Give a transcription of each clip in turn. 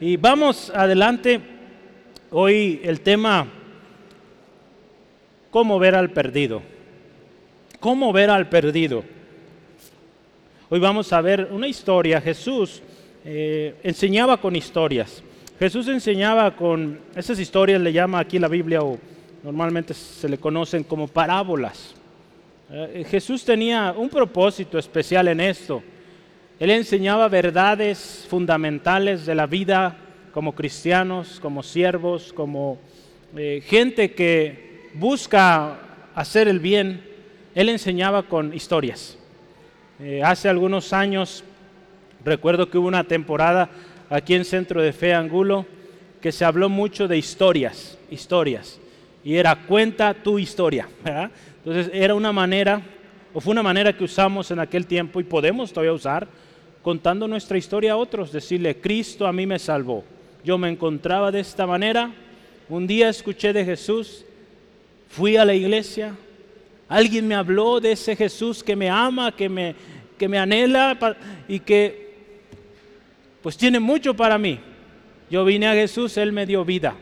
Y vamos adelante. Hoy el tema, ¿cómo ver al perdido? ¿Cómo ver al perdido? Hoy vamos a ver una historia. Jesús eh, enseñaba con historias. Jesús enseñaba con, esas historias le llama aquí la Biblia o normalmente se le conocen como parábolas. Eh, Jesús tenía un propósito especial en esto. Él enseñaba verdades fundamentales de la vida como cristianos, como siervos, como eh, gente que busca hacer el bien. Él enseñaba con historias. Eh, hace algunos años recuerdo que hubo una temporada aquí en Centro de Fe Angulo que se habló mucho de historias, historias. Y era cuenta tu historia. Entonces era una manera, o fue una manera que usamos en aquel tiempo y podemos todavía usar, contando nuestra historia a otros, decirle, Cristo a mí me salvó. Yo me encontraba de esta manera, un día escuché de Jesús, fui a la iglesia, alguien me habló de ese Jesús que me ama, que me, que me anhela y que pues tiene mucho para mí. Yo vine a Jesús, Él me dio vida.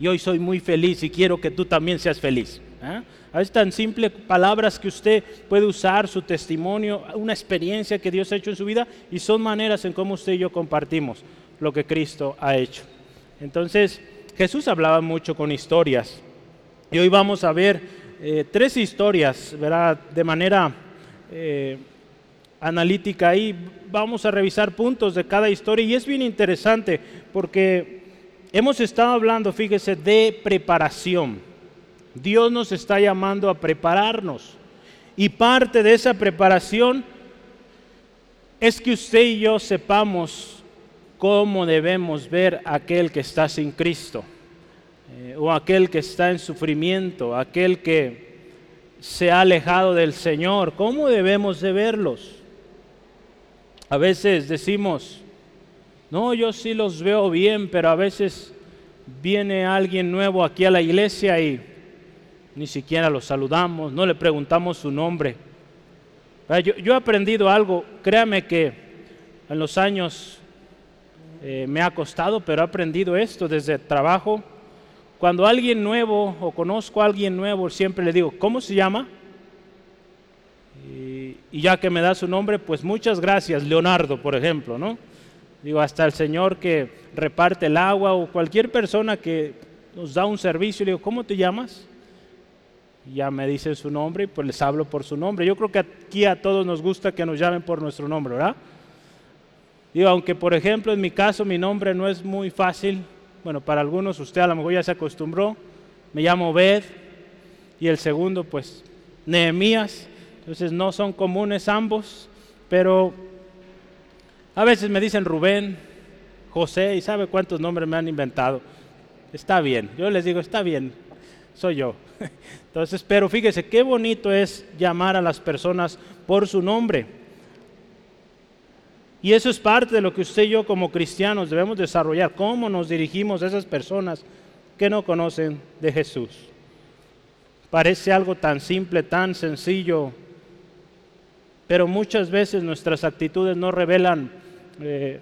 Y hoy soy muy feliz y quiero que tú también seas feliz. ¿eh? Es tan simple palabras que usted puede usar, su testimonio, una experiencia que Dios ha hecho en su vida y son maneras en cómo usted y yo compartimos lo que Cristo ha hecho. Entonces, Jesús hablaba mucho con historias y hoy vamos a ver eh, tres historias, ¿verdad? De manera eh, analítica ahí. Vamos a revisar puntos de cada historia y es bien interesante porque hemos estado hablando, fíjese, de preparación. Dios nos está llamando a prepararnos y parte de esa preparación es que usted y yo sepamos cómo debemos ver a aquel que está sin Cristo eh, o aquel que está en sufrimiento, aquel que se ha alejado del Señor, ¿cómo debemos de verlos? A veces decimos, no, yo sí los veo bien, pero a veces viene alguien nuevo aquí a la iglesia y ni siquiera lo saludamos, no le preguntamos su nombre. Yo, he aprendido algo, créame que en los años eh, me ha costado, pero he aprendido esto desde el trabajo. Cuando alguien nuevo o conozco a alguien nuevo, siempre le digo, ¿cómo se llama? y ya que me da su nombre, pues muchas gracias, Leonardo, por ejemplo, ¿no? Digo, hasta el señor que reparte el agua o cualquier persona que nos da un servicio, le digo, ¿cómo te llamas? Ya me dicen su nombre y pues les hablo por su nombre. Yo creo que aquí a todos nos gusta que nos llamen por nuestro nombre, ¿verdad? Digo, aunque por ejemplo en mi caso mi nombre no es muy fácil, bueno, para algunos usted a lo mejor ya se acostumbró, me llamo Bed y el segundo pues Nehemías. Entonces no son comunes ambos, pero a veces me dicen Rubén, José, y sabe cuántos nombres me han inventado. Está bien, yo les digo, está bien, soy yo. Entonces, pero fíjese, qué bonito es llamar a las personas por su nombre. Y eso es parte de lo que usted y yo como cristianos debemos desarrollar, cómo nos dirigimos a esas personas que no conocen de Jesús. Parece algo tan simple, tan sencillo, pero muchas veces nuestras actitudes no revelan eh,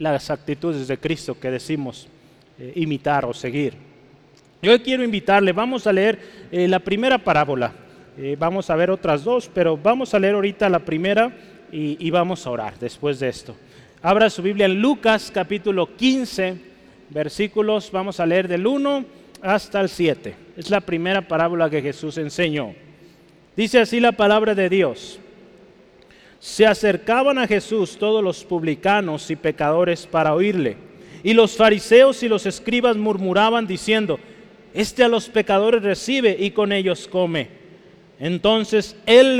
las actitudes de Cristo que decimos eh, imitar o seguir. Yo quiero invitarle, vamos a leer eh, la primera parábola, vamos a ver otras dos, pero vamos a leer ahorita la primera y, y vamos a orar después de esto. Abra su Biblia en Lucas capítulo 15, versículos, vamos a leer del 1 hasta el 7. Es la primera parábola que Jesús enseñó. Dice así la palabra de Dios. Se acercaban a Jesús todos los publicanos y pecadores para oírle. Y los fariseos y los escribas murmuraban diciendo, Este a los pecadores recibe y con ellos come. Entonces él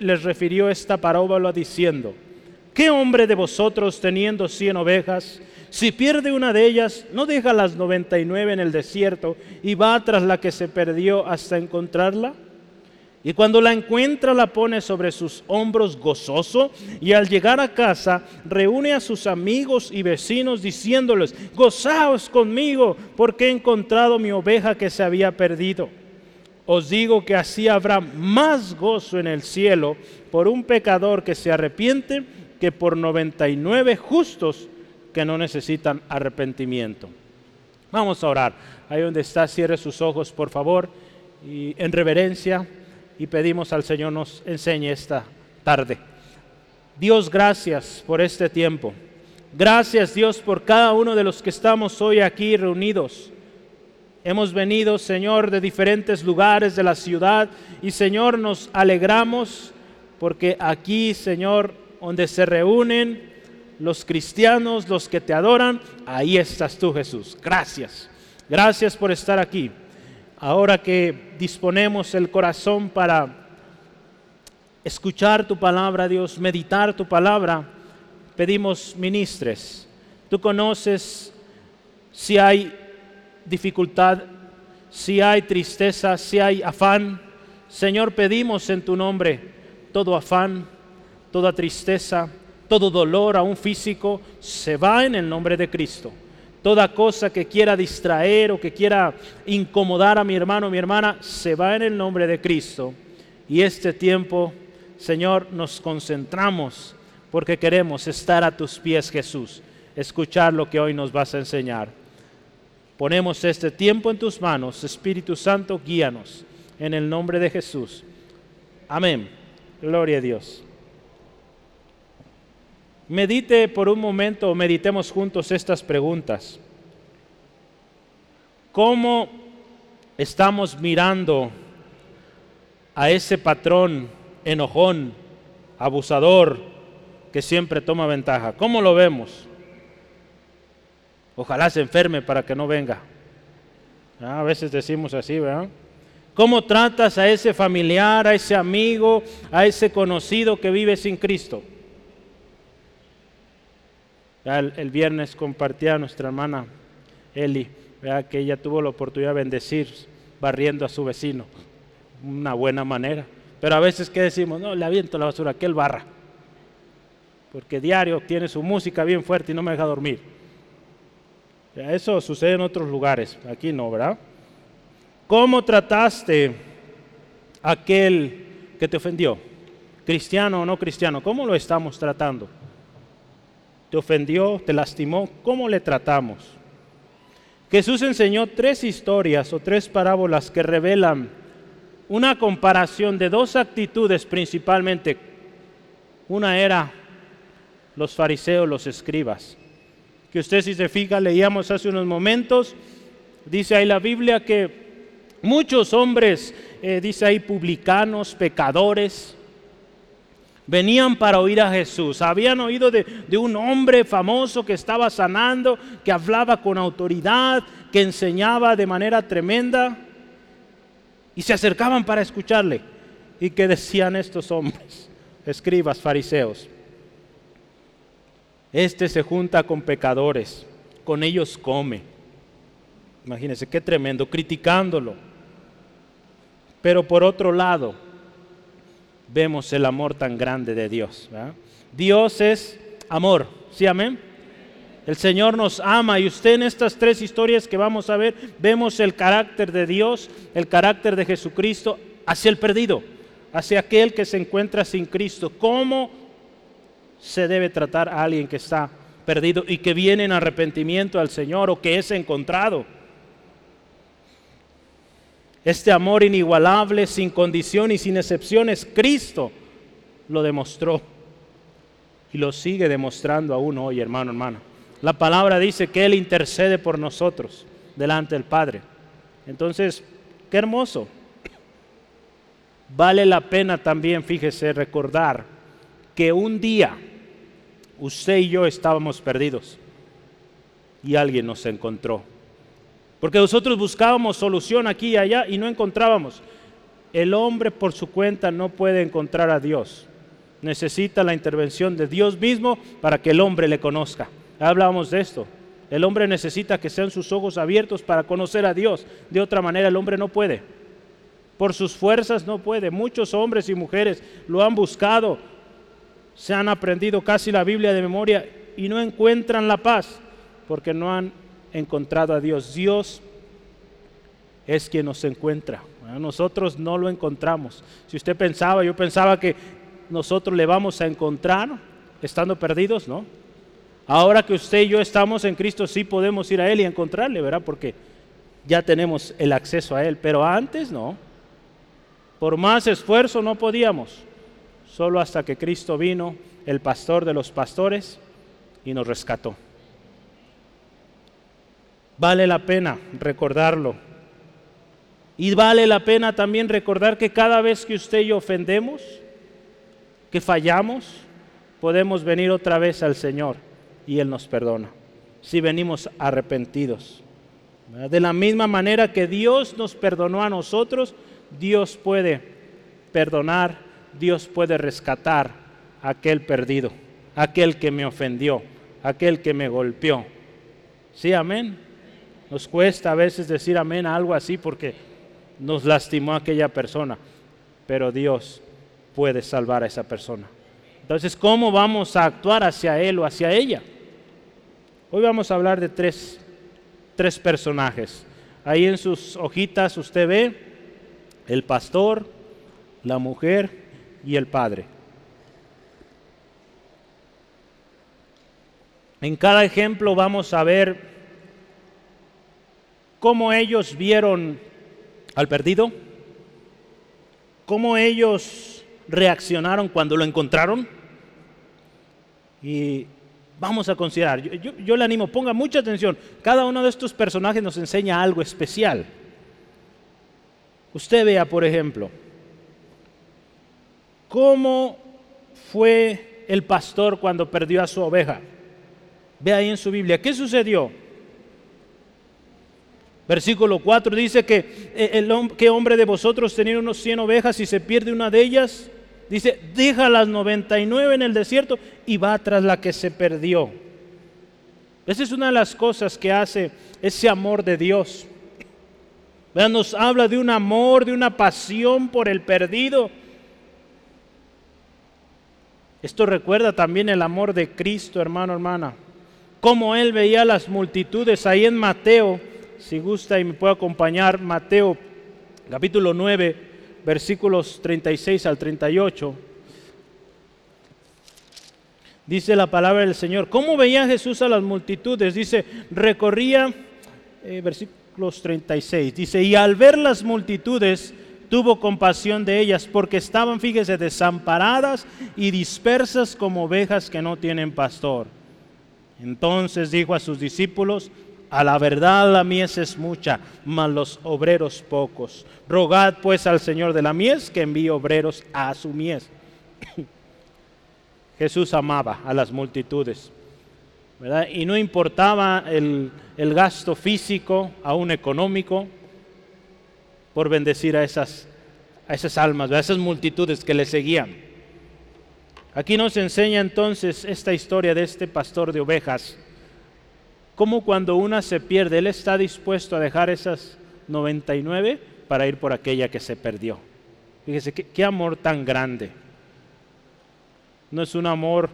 les refirió esta parábola diciendo, ¿qué hombre de vosotros teniendo cien ovejas, si pierde una de ellas, no deja las noventa y nueve en el desierto y va tras la que se perdió hasta encontrarla? Y cuando la encuentra la pone sobre sus hombros gozoso y al llegar a casa reúne a sus amigos y vecinos diciéndoles, gozaos conmigo porque he encontrado mi oveja que se había perdido. Os digo que así habrá más gozo en el cielo por un pecador que se arrepiente que por 99 justos que no necesitan arrepentimiento. Vamos a orar. Ahí donde está, cierre sus ojos, por favor, y en reverencia, y pedimos al Señor nos enseñe esta tarde. Dios, gracias por este tiempo. Gracias Dios por cada uno de los que estamos hoy aquí reunidos. Hemos venido, Señor, de diferentes lugares de la ciudad y, Señor, nos alegramos porque aquí, Señor, donde se reúnen los cristianos, los que te adoran, ahí estás tú, Jesús. Gracias. Gracias por estar aquí. Ahora que disponemos el corazón para escuchar tu palabra, Dios, meditar tu palabra, pedimos ministres. Tú conoces si hay dificultad, si hay tristeza, si hay afán, Señor, pedimos en tu nombre todo afán, toda tristeza, todo dolor, aún físico, se va en el nombre de Cristo. Toda cosa que quiera distraer o que quiera incomodar a mi hermano o mi hermana, se va en el nombre de Cristo. Y este tiempo, Señor, nos concentramos porque queremos estar a tus pies, Jesús, escuchar lo que hoy nos vas a enseñar. Ponemos este tiempo en tus manos. Espíritu Santo, guíanos. En el nombre de Jesús. Amén. Gloria a Dios. Medite por un momento, meditemos juntos estas preguntas. ¿Cómo estamos mirando a ese patrón enojón, abusador, que siempre toma ventaja? ¿Cómo lo vemos? Ojalá se enferme para que no venga. Ah, a veces decimos así, ¿verdad? ¿Cómo tratas a ese familiar, a ese amigo, a ese conocido que vive sin Cristo? El, viernes compartía a nuestra hermana Eli, que ella tuvo la oportunidad de bendecir barriendo a su vecino. Una buena manera. Pero a veces, ¿qué decimos? No, le aviento la basura, que él barra. Porque diario tiene su música bien fuerte y no me deja dormir. Eso sucede en otros lugares, aquí no, ¿verdad? ¿Cómo trataste a aquel que te ofendió? Cristiano o no cristiano, ¿cómo lo estamos tratando? ¿Te ofendió? ¿Te lastimó? ¿Cómo le tratamos? Jesús enseñó tres historias o tres parábolas que revelan una comparación de dos actitudes principalmente. Una era los fariseos, los escribas que usted si se fija, leíamos hace unos momentos, dice ahí la Biblia que muchos hombres, eh, dice ahí publicanos, pecadores, venían para oír a Jesús. Habían oído de, de, un hombre famoso que estaba sanando, que hablaba con autoridad, que enseñaba de manera tremenda, y se acercaban para escucharle. ¿Y que decían estos hombres, escribas, fariseos? Este se junta con pecadores, con ellos come. Imagínense qué tremendo, criticándolo. Pero por otro lado, vemos el amor tan grande de Dios. Dios es amor, ¿sí amén? El Señor nos ama y usted en estas tres historias que vamos a ver, vemos el carácter de Dios, el carácter de Jesucristo hacia el perdido, hacia aquel que se encuentra sin Cristo. ¿Cómo se debe tratar a alguien que está perdido y que viene en arrepentimiento al Señor o que es encontrado. Este amor inigualable, sin condición y sin excepciones, Cristo lo demostró y lo sigue demostrando aún hoy, hermano, hermana. La palabra dice que Él intercede por nosotros delante del Padre. Entonces, qué hermoso. Vale la pena también, fíjese, recordar que un día usted y yo estábamos perdidos y alguien nos encontró. Porque nosotros buscábamos solución aquí y allá y no encontrábamos. El hombre por su cuenta no puede encontrar a Dios. Necesita la intervención de Dios mismo para que el hombre le conozca. Hablábamos de esto. El hombre necesita que sean sus ojos abiertos para conocer a Dios. De otra manera el hombre no puede. Por sus fuerzas no puede. Muchos hombres y mujeres lo han buscado, se han aprendido casi la Biblia de memoria y no encuentran la paz porque no han encontrado a Dios. Dios es quien nos encuentra. Nosotros no lo encontramos. Si usted pensaba, yo pensaba que nosotros le vamos a encontrar estando perdidos, ¿no? Ahora que usted y yo estamos en Cristo, sí podemos ir a Él y encontrarle, ¿verdad? Porque ya tenemos el acceso a Él, pero antes no. Por más esfuerzo no podíamos, solo hasta que Cristo vino, el pastor de los pastores, y nos rescató. Vale la pena recordarlo. Y vale la pena también recordar que cada vez que usted y yo ofendemos, que fallamos, podemos venir otra vez al Señor y Él nos perdona, si venimos arrepentidos. De la misma manera que Dios nos perdonó a nosotros, Dios puede perdonar, Dios puede rescatar a aquel perdido, aquel que me ofendió, aquel que me golpeó. Sí, amén. Nos cuesta a veces decir amén a algo así porque nos lastimó aquella persona, pero Dios puede salvar a esa persona. Entonces, ¿cómo vamos a actuar hacia él o hacia ella? Hoy vamos a hablar de tres, tres personajes. Ahí en sus hojitas usted ve el pastor, la mujer y el padre. En cada ejemplo vamos a ver cómo ellos vieron al perdido, cómo ellos reaccionaron cuando lo encontraron. Y vamos a considerar, yo, le animo, ponga mucha atención, cada uno de estos personajes nos enseña algo especial. Usted vea, por ejemplo, cómo fue el pastor cuando perdió a su oveja. Ve ahí en su Biblia, ¿qué sucedió? Versículo 4 dice que eh, el, ¿qué hombre de vosotros tenía unos 100 ovejas y se pierde una de ellas? Dice, deja las 99 en el desierto y va tras la que se perdió. Esa es una de las cosas que hace ese amor de Dios. Nos habla de un amor, de una pasión por el perdido. Esto recuerda también el amor de Cristo, hermano, hermana. Cómo Él veía las multitudes ahí en Mateo si gusta y me puede acompañar, Mateo capítulo 9, versículos 36 al 38. Dice la palabra del Señor. ¿Cómo veía Jesús a las multitudes? Dice, recorría, eh, versículos 36, dice, y al ver las multitudes, tuvo compasión de ellas, porque estaban, fíjese, desamparadas y dispersas como ovejas que no tienen pastor. Entonces dijo a sus discípulos, a la verdad la mies es mucha, mas los obreros pocos. Rogad pues al Señor de la mies que envíe obreros a su mies. Jesús amaba a las multitudes, Y no importaba el, gasto físico, aún económico, por bendecir a esas, a esas almas, a esas multitudes que le seguían. Aquí nos enseña entonces esta historia de este pastor de ovejas como cuando una se pierde, Él está dispuesto a dejar esas 99 para ir por aquella que se perdió. Fíjese, qué, amor tan grande. No es un amor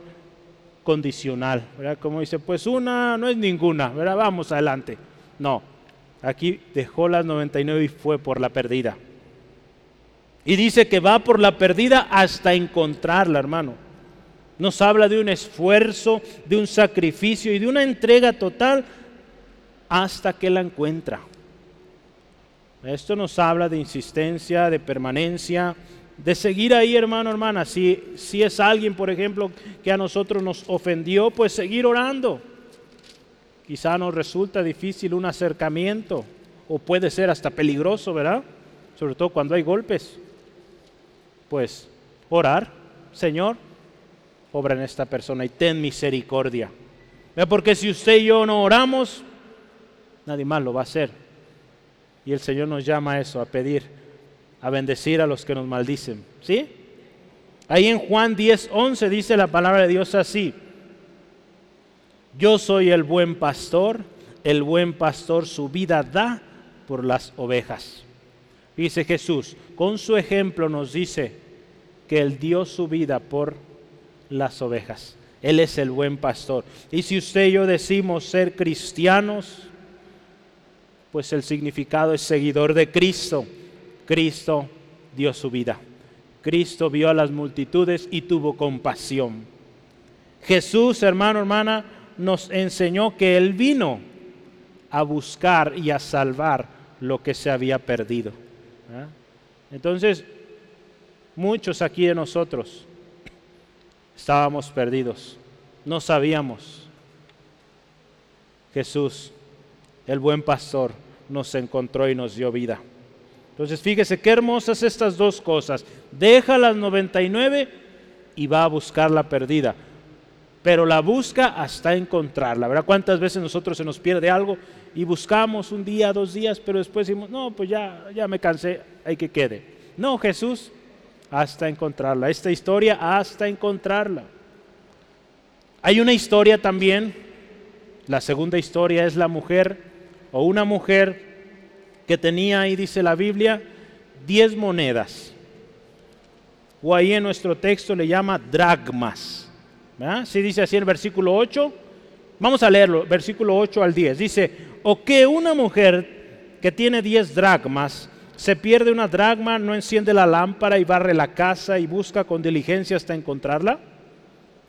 condicional, ¿verdad? Como dice, pues una no es ninguna, ¿verdad? Vamos adelante. No, aquí dejó las 99 y fue por la perdida. Y dice que va por la perdida hasta encontrarla, hermano. Nos habla de un esfuerzo, de un sacrificio y de una entrega total hasta que la encuentra. Esto nos habla de insistencia, de permanencia, de seguir ahí, hermano, hermana. Si, si es alguien, por ejemplo, que a nosotros nos ofendió, pues seguir orando. Quizá nos resulta difícil un acercamiento o puede ser hasta peligroso, ¿verdad? Sobre todo cuando hay golpes. Pues orar, Señor, obra en esta persona y ten misericordia. Porque si usted y yo no oramos, nadie más lo va a hacer. Y el Señor nos llama a eso, a pedir, a bendecir a los que nos maldicen. ¿Sí? Ahí en Juan 10, 11 dice la palabra de Dios así. Yo soy el buen pastor, el buen pastor su vida da por las ovejas. Dice Jesús, con su ejemplo nos dice que Él dio su vida por las ovejas. Él es el buen pastor. Y si usted y yo decimos ser cristianos, pues el significado es seguidor de Cristo. Cristo dio su vida. Cristo vio a las multitudes y tuvo compasión. Jesús, hermano, hermana, nos enseñó que Él vino a buscar y a salvar lo que se había perdido. Entonces, muchos aquí de nosotros estábamos perdidos, no sabíamos. Jesús, el buen pastor, nos encontró y nos dio vida. Entonces, fíjese qué hermosas estas dos cosas. Deja las 99 y va a buscar la perdida. Pero la busca hasta encontrarla. ¿Verdad? ¿Cuántas veces nosotros se nos pierde algo y buscamos un día, dos días, pero después decimos, no, pues ya, ya me cansé, hay que quede? No, Jesús, hasta encontrarla. Esta historia hasta encontrarla. Hay una historia también, la segunda historia es la mujer o una mujer que tenía, ahí dice la Biblia, diez monedas. O ahí en nuestro texto le llama dragmas. Si dice así el versículo 8, vamos a leerlo, versículo 8 al 10. Dice, o que una mujer que tiene diez dragmas, se pierde una dragma, no enciende la lámpara y barre la casa y busca con diligencia hasta encontrarla.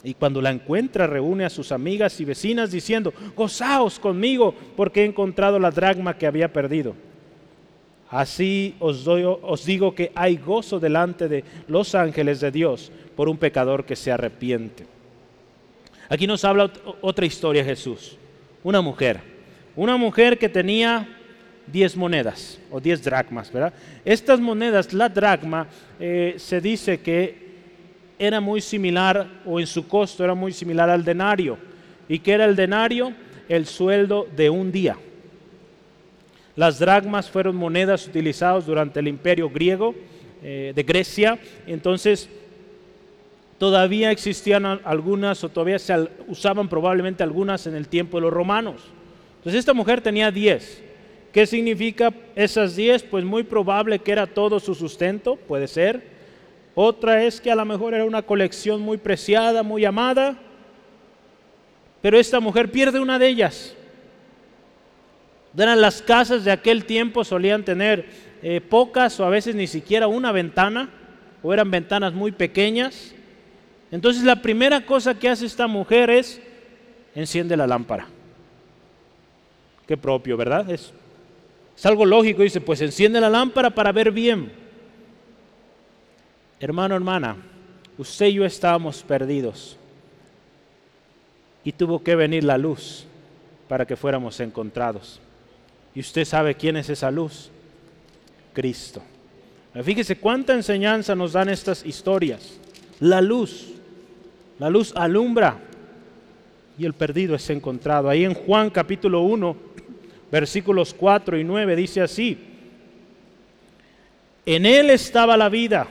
Y cuando la encuentra, reúne a sus amigas y vecinas diciendo, gozaos conmigo porque he encontrado la dragma que había perdido. Así os, doy, os digo que hay gozo delante de los ángeles de Dios por un pecador que se arrepiente. Aquí nos habla otra historia Jesús. Una mujer. Una mujer que tenía diez monedas o diez dracmas, ¿verdad? Estas monedas, la dracma, eh, se dice que era muy similar o en su costo era muy similar al denario. ¿Y que era el denario? El sueldo de un día. Las dracmas fueron monedas utilizadas durante el imperio griego eh, de Grecia. Entonces, todavía existían algunas o todavía se usaban probablemente algunas en el tiempo de los romanos. Entonces, esta mujer tenía 10. ¿Qué significa esas 10? Pues muy probable que era todo su sustento, puede ser. Otra es que a lo mejor era una colección muy preciada, muy amada. Pero esta mujer pierde una de ellas. Eran las casas de aquel tiempo, solían tener eh, pocas o a veces ni siquiera una ventana, o eran ventanas muy pequeñas. Entonces la primera cosa que hace esta mujer es enciende la lámpara. Qué propio, ¿verdad? Es, es algo lógico, dice, pues enciende la lámpara para ver bien. Hermano, hermana, usted y yo estábamos perdidos y tuvo que venir la luz para que fuéramos encontrados. Y usted sabe quién es esa luz. Cristo. Fíjese cuánta enseñanza nos dan estas historias. La luz. La luz alumbra y el perdido es encontrado. Ahí en Juan capítulo 1, versículos 4 y 9 dice así. En él estaba la vida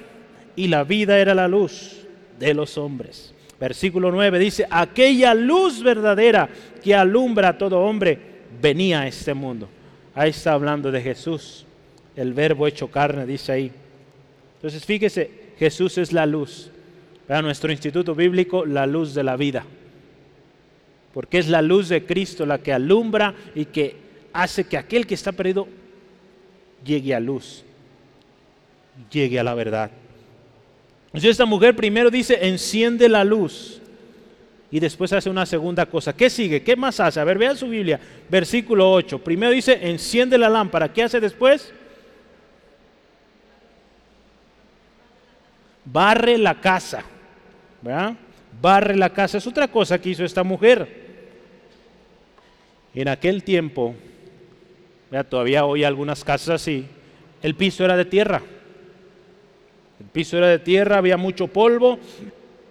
y la vida era la luz de los hombres. Versículo 9 dice, aquella luz verdadera que alumbra a todo hombre venía a este mundo. Ahí está hablando de Jesús, el verbo hecho carne, dice ahí. Entonces fíjese, Jesús es la luz. Para nuestro instituto bíblico, la luz de la vida. Porque es la luz de Cristo la que alumbra y que hace que aquel que está perdido llegue a luz, llegue a la verdad. Entonces esta mujer primero dice, enciende la luz y después hace una segunda cosa. ¿Qué sigue? ¿Qué más hace? A ver, vean su Biblia, versículo 8. Primero dice, enciende la lámpara. ¿Qué hace después? Barre la casa. ¿verdad? Barre la casa. Es otra cosa que hizo esta mujer. En aquel tiempo, todavía hoy algunas casas así, el piso era de tierra. El piso era de tierra, había mucho polvo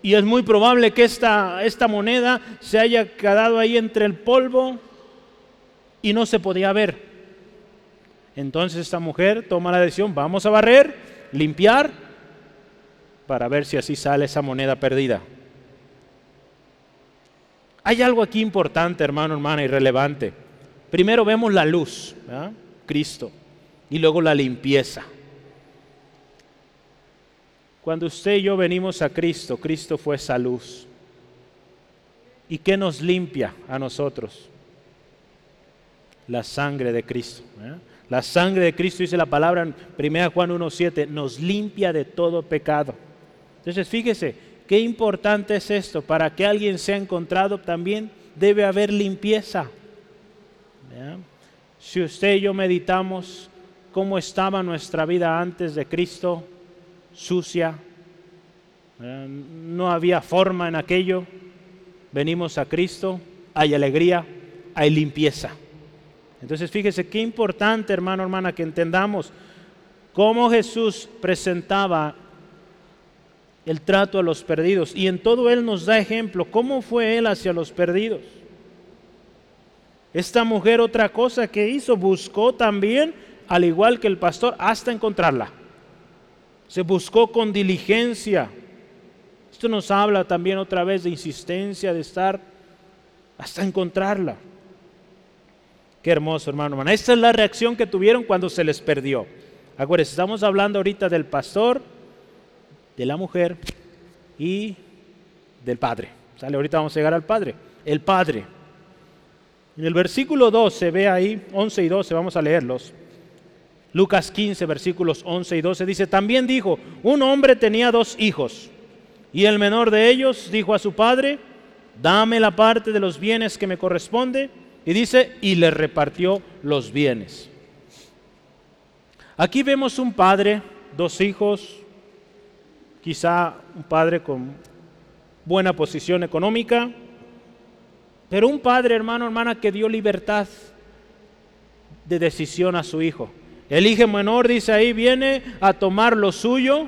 y es muy probable que esta, esta moneda se haya quedado ahí entre el polvo y no se podía ver. Entonces esta mujer toma la decisión, vamos a barrer, limpiar, para ver si así sale esa moneda perdida. Hay algo aquí importante, hermano, hermana, y relevante. Primero vemos la luz, Cristo, y luego la limpieza. Cuando usted y yo venimos a Cristo, Cristo fue esa luz. ¿Y qué nos limpia a nosotros? La sangre de Cristo. La sangre de Cristo, dice la palabra en 1 Juan 1.7, nos limpia de todo pecado. Entonces fíjese, qué importante es esto. Para que alguien sea encontrado también debe haber limpieza. Si usted y yo meditamos cómo estaba nuestra vida antes de Cristo, sucia, no había forma en aquello, venimos a Cristo, hay alegría, hay limpieza. Entonces fíjese qué importante, hermano, hermana, que entendamos cómo Jesús presentaba el trato a los perdidos. Y en todo Él nos da ejemplo, cómo fue Él hacia los perdidos. Esta mujer otra cosa que hizo, buscó también, al igual que el pastor, hasta encontrarla. Se buscó con diligencia. Esto nos habla también otra vez de insistencia, de estar hasta encontrarla. Qué hermoso, hermano, hermana. Esta es la reacción que tuvieron cuando se les perdió. Acuérdense, estamos hablando ahorita del pastor, de la mujer y del padre. ¿Sale? Ahorita vamos a llegar al padre. El padre. En el versículo 12, ve ahí, 11 y 12, vamos a leerlos. Lucas 15, versículos 11 y 12 dice, también dijo, un hombre tenía dos hijos, y el menor de ellos dijo a su padre, dame la parte de los bienes que me corresponde, y dice, y le repartió los bienes. Aquí vemos un padre, dos hijos, quizá un padre con buena posición económica, pero un padre, hermano, hermana, que dio libertad de decisión a su hijo. El hijo menor, dice ahí, viene a tomar lo suyo.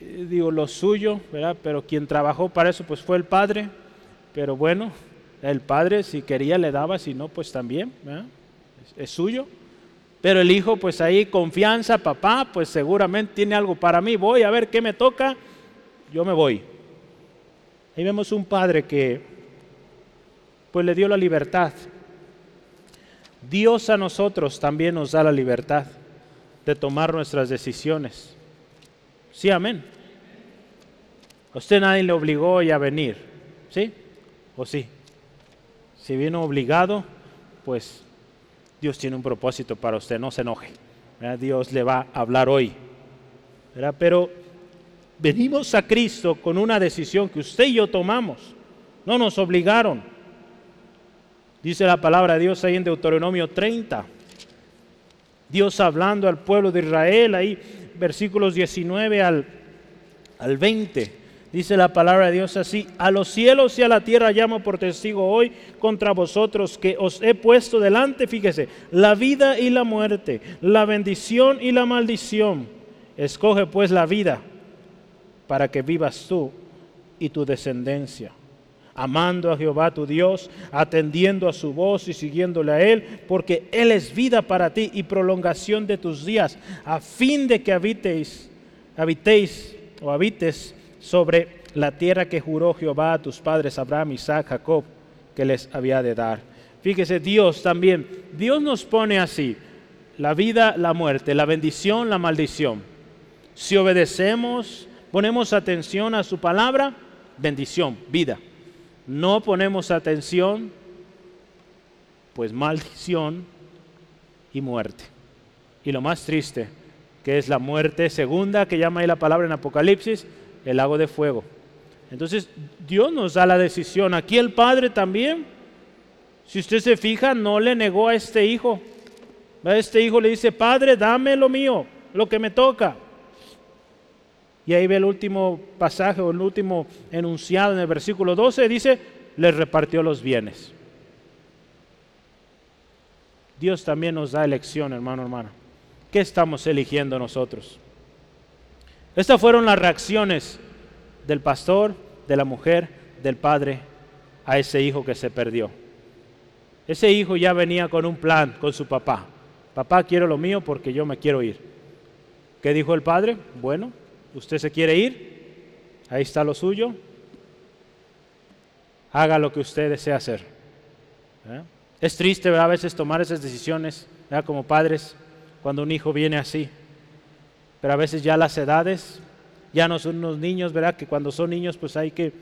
Eh, digo, lo suyo, ¿verdad? Pero quien trabajó para eso, pues fue el padre. Pero bueno, el padre si quería le daba, si no, pues también, es suyo. Pero el hijo, pues ahí confianza, papá, pues seguramente tiene algo para mí, voy a ver qué me toca, yo me voy. Ahí vemos un padre que pues le dio la libertad. Dios a nosotros también nos da la libertad de tomar nuestras decisiones. Sí, amén. usted nadie le obligó a venir, ¿sí? ¿O sí? Si vino obligado, pues Dios tiene un propósito para usted, no se enoje. Dios le va a hablar hoy. Pero venimos a Cristo con una decisión que usted y yo tomamos. No nos obligaron. Dice la palabra de Dios ahí en Deuteronomio 30. Dios hablando al pueblo de Israel, ahí versículos 19 al, al 20. Dice la palabra de Dios así, a los cielos y a la tierra llamo por testigo hoy contra vosotros que os he puesto delante, fíjese, la vida y la muerte, la bendición y la maldición. Escoge pues la vida para que vivas tú y tu descendencia, amando a Jehová tu Dios, atendiendo a su voz y siguiéndole a Él, porque Él es vida para ti y prolongación de tus días, a fin de que habitéis, habitéis o habites sobre la tierra que juró Jehová a tus padres, Abraham, Isaac, Jacob, que les había de dar. Fíjese, Dios también, Dios nos pone así, la vida, la muerte, la bendición, la maldición. Si obedecemos, ponemos atención a su palabra, bendición, vida. No ponemos atención, pues maldición y muerte. Y lo más triste, que es la muerte segunda, que llama ahí la palabra en Apocalipsis, el lago de fuego. Entonces Dios nos da la decisión. Aquí el Padre también, si usted se fija, no le negó a este hijo. A este hijo le dice, Padre, dame lo mío, lo que me toca. Y ahí ve el último pasaje o el último enunciado en el versículo 12, dice, le repartió los bienes. Dios también nos da elección, hermano, hermana. ¿Qué estamos eligiendo nosotros? Estas fueron las reacciones del pastor, de la mujer, del padre a ese hijo que se perdió. Ese hijo ya venía con un plan con su papá. Papá, quiero lo mío porque yo me quiero ir. ¿Qué dijo el padre? Bueno, usted se quiere ir, ahí está lo suyo, haga lo que usted desea hacer. ¿Eh? Es triste a veces tomar esas decisiones como padres cuando un hijo viene así pero a veces ya las edades ya no son unos niños, ¿verdad? Que cuando son niños pues hay que,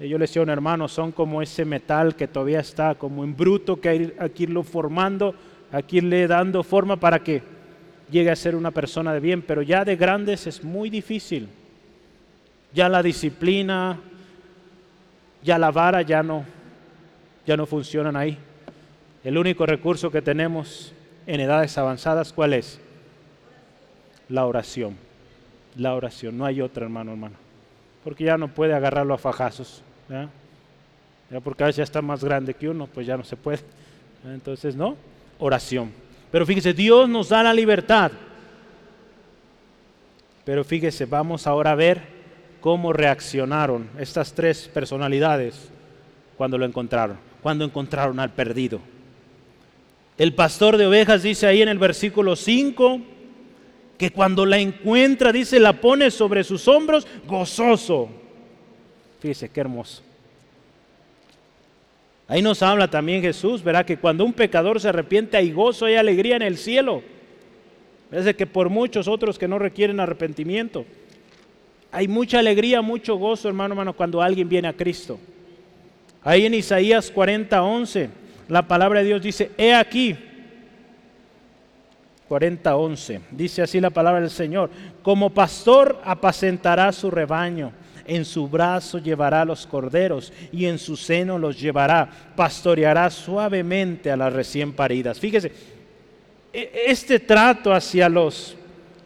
yo les decía un hermano, son como ese metal que todavía está como en bruto, que hay, que irlo formando, aquí irle dando forma para que llegue a ser una persona de bien, pero ya de grandes es muy difícil. Ya la disciplina, ya la vara ya no, ya no funcionan ahí. El único recurso que tenemos en edades avanzadas, ¿cuál es? La oración. La oración. No hay otra, hermano, hermano. Porque ya no puede agarrarlo a fajazos. Ya porque a veces ya está más grande que uno, pues ya no se puede. Entonces, no, oración. Pero fíjese, Dios nos da la libertad. Pero fíjese, vamos ahora a ver cómo reaccionaron estas tres personalidades cuando lo encontraron, cuando encontraron al perdido. El pastor de ovejas dice ahí en el versículo 5 que cuando la encuentra, dice, la pone sobre sus hombros gozoso. Fíjese qué hermoso. Ahí nos habla también Jesús, verá que cuando un pecador se arrepiente hay gozo y alegría en el cielo. Parece que por muchos otros que no requieren arrepentimiento. Hay mucha alegría, mucho gozo, hermano, hermano, cuando alguien viene a Cristo. Ahí en Isaías 40, 11, la palabra de Dios dice, he aquí, 40, 11, dice así la palabra del Señor, como pastor apacentará su rebaño en su brazo llevará los corderos y en su seno los llevará. Pastoreará suavemente a las recién paridas. Fíjese, e, este trato hacia los,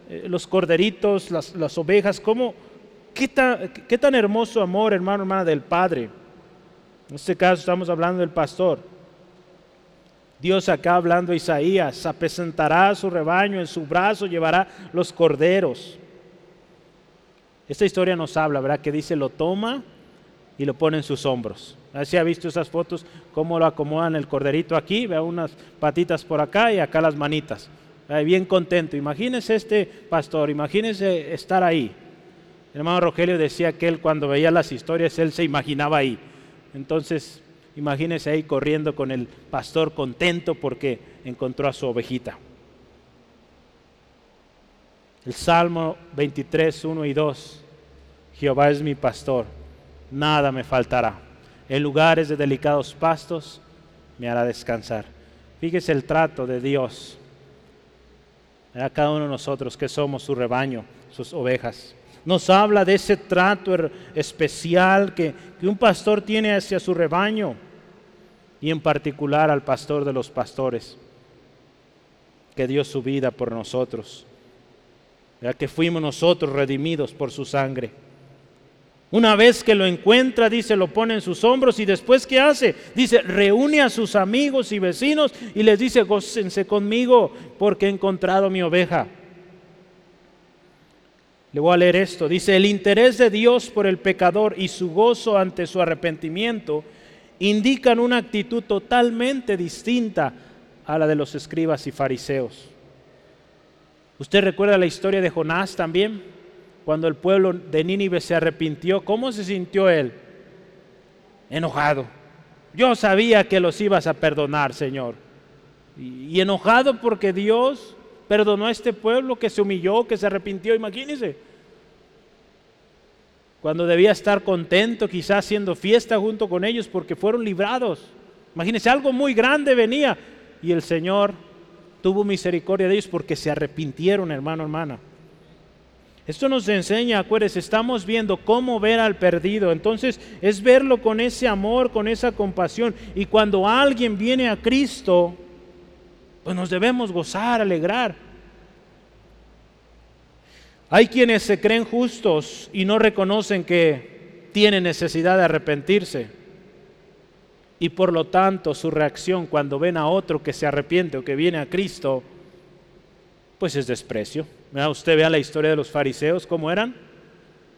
eh, los corderitos, las, ovejas, ¿cómo, qué, tan, qué tan hermoso amor, hermano, hermana, del Padre. En este caso estamos hablando del pastor. Dios acá hablando a Isaías, apresentará su rebaño, en su brazo llevará los corderos. Esta historia nos habla, ¿verdad? Que dice, lo toma y lo pone en sus hombros. Así ha visto esas fotos, cómo lo acomodan el corderito aquí, vea unas patitas por acá y acá las manitas. Bien contento. Imagínese este pastor, imagínese estar ahí. El hermano Rogelio decía que él cuando veía las historias, él se imaginaba ahí. Entonces, imagínese ahí corriendo con el pastor contento porque encontró a su ovejita. El Salmo 23, 1 y 2. Jehová es mi pastor, nada me faltará. En lugares de delicados pastos me hará descansar. Fíjese el trato de Dios a cada uno de nosotros que somos su rebaño, sus ovejas. Nos habla de ese trato er, especial que, que un pastor tiene hacia su rebaño y en particular al pastor de los pastores, que dio su vida por nosotros ya que fuimos nosotros redimidos por su sangre. Una vez que lo encuentra, dice, lo pone en sus hombros y después ¿qué hace? Dice, reúne a sus amigos y vecinos y les dice, gócense conmigo porque he encontrado mi oveja. Le voy a leer esto. Dice, el interés de Dios por el pecador y su gozo ante su arrepentimiento indican una actitud totalmente distinta a la de los escribas y fariseos. Usted recuerda la historia de Jonás también, cuando el pueblo de Nínive se arrepintió, ¿cómo se sintió él? Enojado. Yo sabía que los ibas a perdonar, Señor. Y, enojado porque Dios perdonó a este pueblo que se humilló, que se arrepintió, imagínense. Cuando debía estar contento, quizás haciendo fiesta junto con ellos porque fueron librados. Imagínense, algo muy grande venía y el Señor tuvo misericordia de ellos porque se arrepintieron, hermano, hermana. Esto nos enseña, acuérdense, estamos viendo cómo ver al perdido. Entonces es verlo con ese amor, con esa compasión. Y cuando alguien viene a Cristo, pues nos debemos gozar, alegrar. Hay quienes se creen justos y no reconocen que tienen necesidad de arrepentirse y por lo tanto su reacción cuando ven a otro que se arrepiente o que viene a Cristo, pues es desprecio. Usted vea la historia de los fariseos, ¿cómo eran?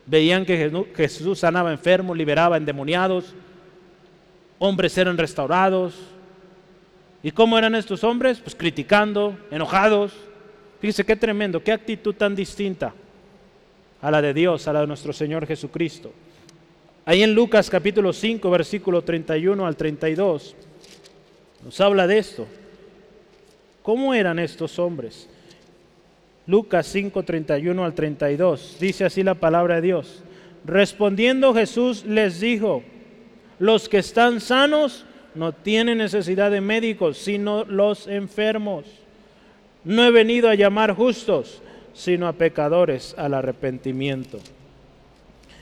Veían que Jesús sanaba enfermos, liberaba endemoniados, hombres eran restaurados. ¿Y cómo eran estos hombres? Pues criticando, enojados. Fíjese qué tremendo, qué actitud tan distinta a la de Dios, a la de nuestro Señor Jesucristo. Ahí en Lucas capítulo 5, versículo 31 al 32, nos habla de esto. ¿Cómo eran estos hombres? Lucas 5, 31 al 32, dice así la palabra de Dios. Respondiendo Jesús les dijo, los que están sanos no tienen necesidad de médicos, sino los enfermos. No he venido a llamar justos, sino a pecadores al arrepentimiento.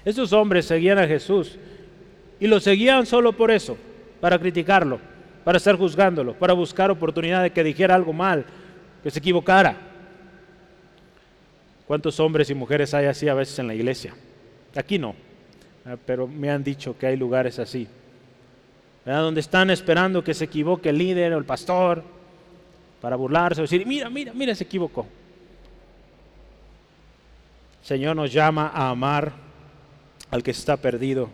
Estos hombres seguían a Jesús Y lo seguían solo por eso, para criticarlo, para estar juzgándolo, para buscar oportunidad de que dijera algo mal, que se equivocara. ¿Cuántos hombres y mujeres hay así a veces en la iglesia? Aquí no, ah, pero me han dicho que hay lugares así, donde están esperando que se equivoque el líder o el pastor para burlarse o decir, mira, mira, mira, se equivocó. Señor nos llama a amar al que está perdido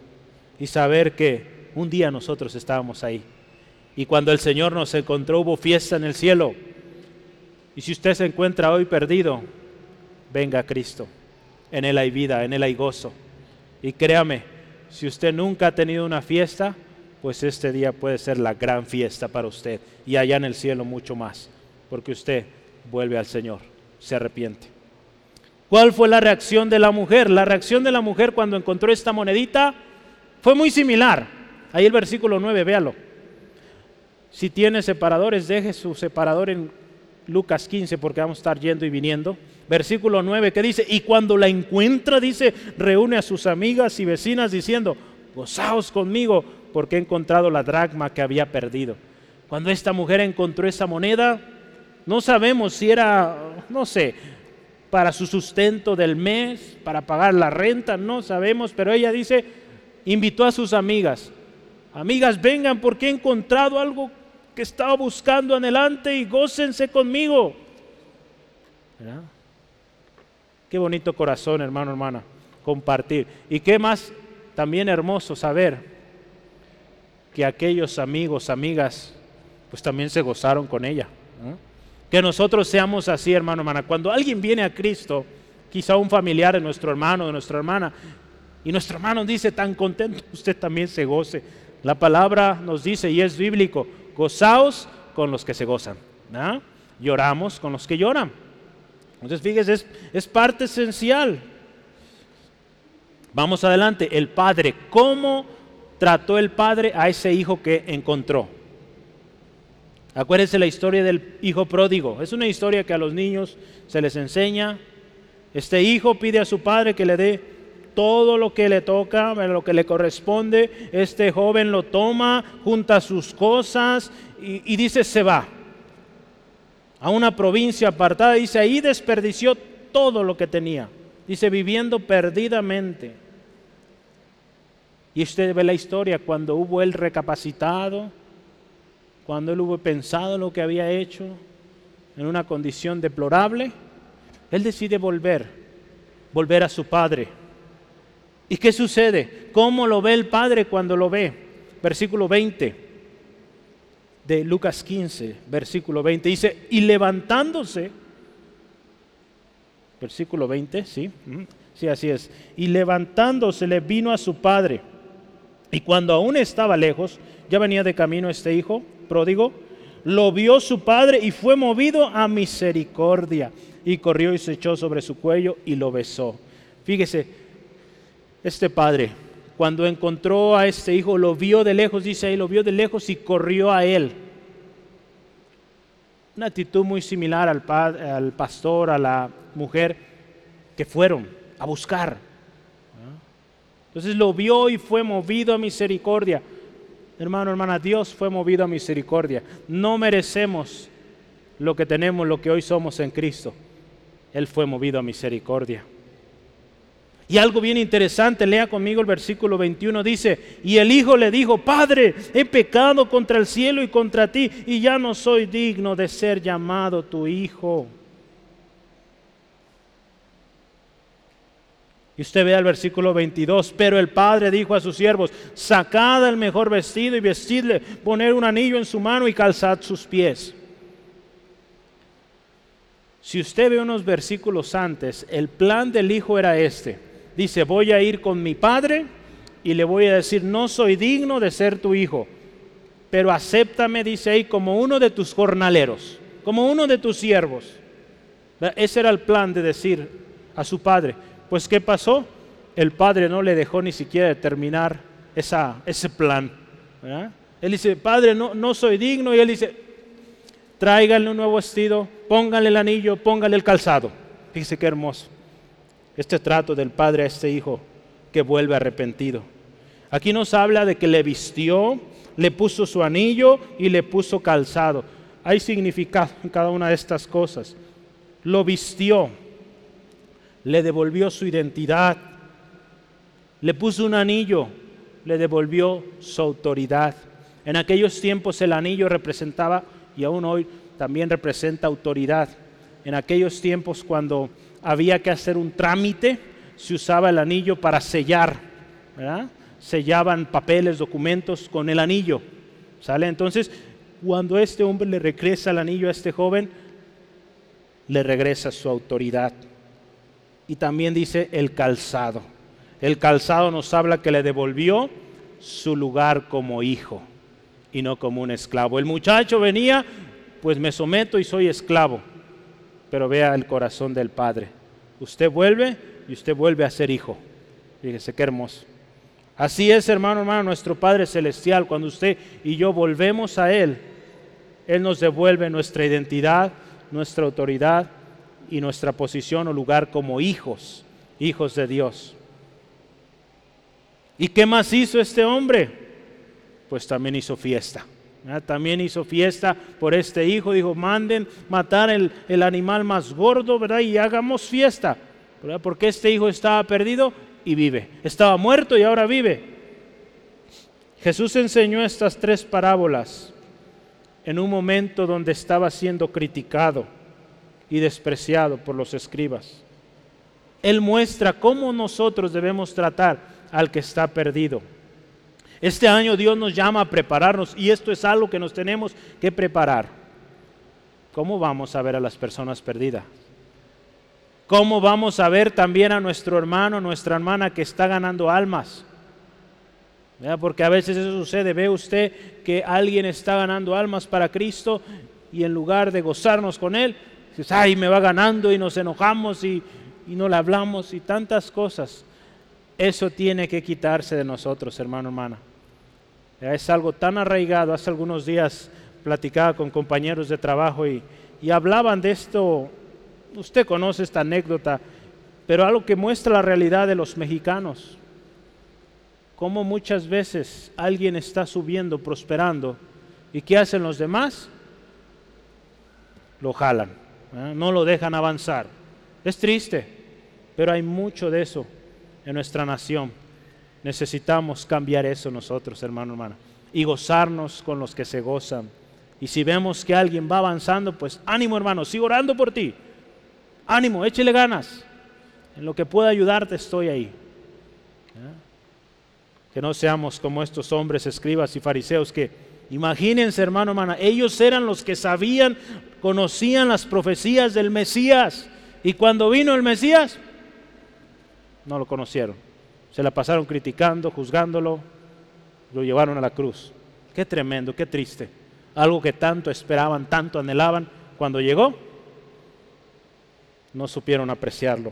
y saber que un día nosotros estábamos ahí. Y cuando el Señor nos encontró hubo fiesta en el cielo. Y si usted se encuentra hoy perdido, venga a Cristo. En Él hay vida, en Él hay gozo. Y créame, si usted nunca ha tenido una fiesta, pues este día puede ser la gran fiesta para usted. Y allá en el cielo mucho más, porque usted vuelve al Señor, se arrepiente. ¿Cuál fue la reacción de la mujer? La reacción de la mujer cuando encontró esta monedita fue muy similar. Ahí el versículo 9, véalo. Si tiene separadores, deje su separador en Lucas 15 porque vamos a estar yendo y viniendo. Versículo 9 que dice, y cuando la encuentra, dice, reúne a sus amigas y vecinas diciendo, gozaos conmigo porque he encontrado la dracma que había perdido. Cuando esta mujer encontró esa moneda, no sabemos si era, no sé, para su sustento del mes, para pagar la renta, no sabemos, pero ella dice, invitó a sus amigas, amigas, vengan porque he encontrado algo que estaba buscando adelante y gócense conmigo. Qué bonito corazón, hermano, hermana, compartir. Y qué más también hermoso saber que aquellos amigos, amigas, pues también se gozaron con ella. Que nosotros seamos así, hermano, hermana. Cuando alguien viene a Cristo, quizá un familiar de nuestro hermano, de nuestra hermana, y nuestro hermano dice, tan contento, usted también se goce. La palabra nos dice, y es bíblico, gozaos con los que se gozan. Lloramos con los que lloran. Entonces, fíjese, es, es parte esencial. Vamos adelante, el padre, ¿cómo trató el padre a ese hijo que encontró? Acuérdense la historia del hijo pródigo. Es una historia que a los niños se les enseña. Este hijo pide a su padre que le dé todo lo que le toca, lo que le corresponde. Este joven lo toma, junta sus cosas y, dice se va a una provincia apartada. Dice ahí desperdició todo lo que tenía. Dice viviendo perdidamente. Y usted ve la historia cuando hubo él recapacitado cuando él hubo pensado lo que había hecho en una condición deplorable, él decide volver, volver a su padre. ¿Y qué sucede? ¿Cómo lo ve el padre cuando lo ve? Versículo 20 de Lucas 15, versículo 20, dice, y levantándose, versículo 20, sí, sí, así es, y levantándose le vino a su padre, y cuando aún estaba lejos, ya venía de camino este hijo, pródigo, lo vio su padre y fue movido a misericordia. Y corrió y se echó sobre su cuello y lo besó. Fíjese, este padre, cuando encontró a este hijo, lo vio de lejos, dice ahí, lo vio de lejos y corrió a él. Una actitud muy similar al, al pastor, a la mujer que fueron a buscar. Entonces lo vio y fue movido a misericordia. Hermano, hermana, Dios fue movido a misericordia. No merecemos lo que tenemos, lo que hoy somos en Cristo. Él fue movido a misericordia. Y algo bien interesante, lea conmigo el versículo 21, dice, y el hijo le dijo, Padre, he pecado contra el cielo y contra ti, y ya no soy digno de ser llamado tu hijo. Y usted ve el versículo 22, pero el padre dijo a sus siervos, sacad el mejor vestido y vestidle, poner un anillo en su mano y calzad sus pies. Si usted ve unos versículos antes, el plan del hijo era este. Dice, voy a ir con mi padre y le voy a decir, no soy digno de ser tu hijo, pero acéptame, dice ahí, como uno de tus jornaleros, como uno de tus siervos. Ese era el plan de decir a su padre, pues ¿qué pasó? El padre no le dejó ni siquiera determinar esa, ese plan. Él dice, padre, no, no soy digno. Y él dice, tráiganle un nuevo vestido, pónganle el anillo, pónganle el calzado. Fíjese qué hermoso. Este trato del padre a este hijo que vuelve arrepentido. Aquí nos habla de que le vistió, le puso su anillo y le puso calzado. Hay significado en cada una de estas cosas. Lo vistió, le devolvió su identidad, le puso un anillo, le devolvió su autoridad. En aquellos tiempos el anillo representaba, y aún hoy también representa autoridad. En aquellos tiempos cuando había que hacer un trámite, se usaba el anillo para sellar, sellaban papeles, documentos con el anillo. ¿Sale? Entonces, cuando este hombre le regresa el anillo a este joven, le regresa su autoridad. Y también dice el calzado. El calzado nos habla que le devolvió su lugar como hijo y no como un esclavo. El muchacho venía, pues me someto y soy esclavo. Pero vea el corazón del Padre. Usted vuelve y usted vuelve a ser hijo. Fíjese qué hermoso. Así es, hermano, hermano, nuestro Padre Celestial. Cuando usted y yo volvemos a Él, Él nos devuelve nuestra identidad, nuestra autoridad y nuestra posición o lugar como hijos, hijos de Dios. ¿Y qué más hizo este hombre? Pues también hizo fiesta. También hizo fiesta por este hijo. Dijo, manden matar el, el animal más gordo, ¿verdad? Y hagamos fiesta. ¿verdad? Porque este hijo estaba perdido y vive. Estaba muerto y ahora vive. Jesús enseñó estas tres parábolas en un momento donde estaba siendo criticado y despreciado por los escribas. Él muestra cómo nosotros debemos tratar al que está perdido. Este año Dios nos llama a prepararnos y esto es algo que nos tenemos que preparar. ¿Cómo vamos a ver a las personas perdidas? ¿Cómo vamos a ver también a nuestro hermano, nuestra hermana que está ganando almas? Porque a veces eso sucede. Ve usted que alguien está ganando almas para Cristo y en lugar de gozarnos con Él, dice, ay, me va ganando y nos enojamos y, y no le hablamos y tantas cosas. Eso tiene que quitarse de nosotros, hermano, hermana. Es algo tan arraigado. Hace algunos días platicaba con compañeros de trabajo y, y hablaban de esto. Usted conoce esta anécdota, pero algo que muestra la realidad de los mexicanos. Cómo muchas veces alguien está subiendo, prosperando, y ¿qué hacen los demás? Lo jalan, ¿eh? no lo dejan avanzar. Es triste, pero hay mucho de eso en nuestra nación. Necesitamos cambiar eso nosotros, hermano, hermano, y gozarnos con los que se gozan. Y si vemos que alguien va avanzando, pues ánimo, hermano, sigo orando por ti. Ánimo, échele ganas. En lo que pueda ayudarte estoy ahí. Que no seamos como estos hombres, escribas y fariseos que, imagínense, hermano, hermana, ellos eran los que sabían, conocían las profecías del Mesías. Y cuando vino el Mesías, no lo conocieron. Se la pasaron criticando, juzgándolo, lo llevaron a la cruz. Qué tremendo, qué triste. Algo que tanto esperaban, tanto anhelaban, cuando llegó, no supieron apreciarlo.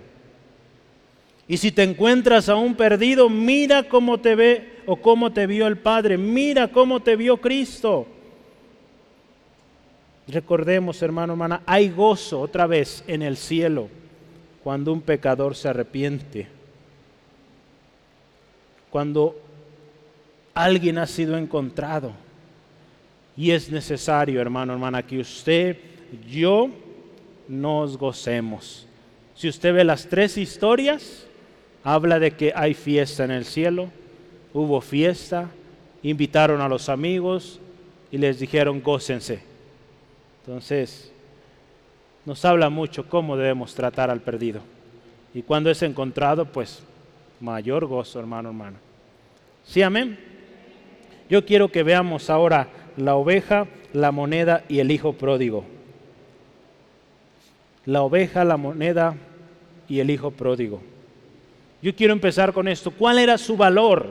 Y si te encuentras a un perdido, mira cómo te ve o cómo te vio el Padre, mira cómo te vio Cristo. Recordemos, hermano, hermana, hay gozo otra vez en el cielo cuando un pecador se arrepiente cuando alguien ha sido encontrado. Y es necesario, hermano, hermana, que usted, yo, nos gocemos. Si usted ve las tres historias, habla de que hay fiesta en el cielo, hubo fiesta, invitaron a los amigos y les dijeron gócense. Entonces, nos habla mucho cómo debemos tratar al perdido. Y cuando es encontrado, pues mayor gozo, hermano, hermano. ¿Sí, amén? Yo quiero que veamos ahora la oveja, la moneda y el hijo pródigo. La oveja, la moneda y el hijo pródigo. Yo quiero empezar con esto. ¿Cuál era su valor?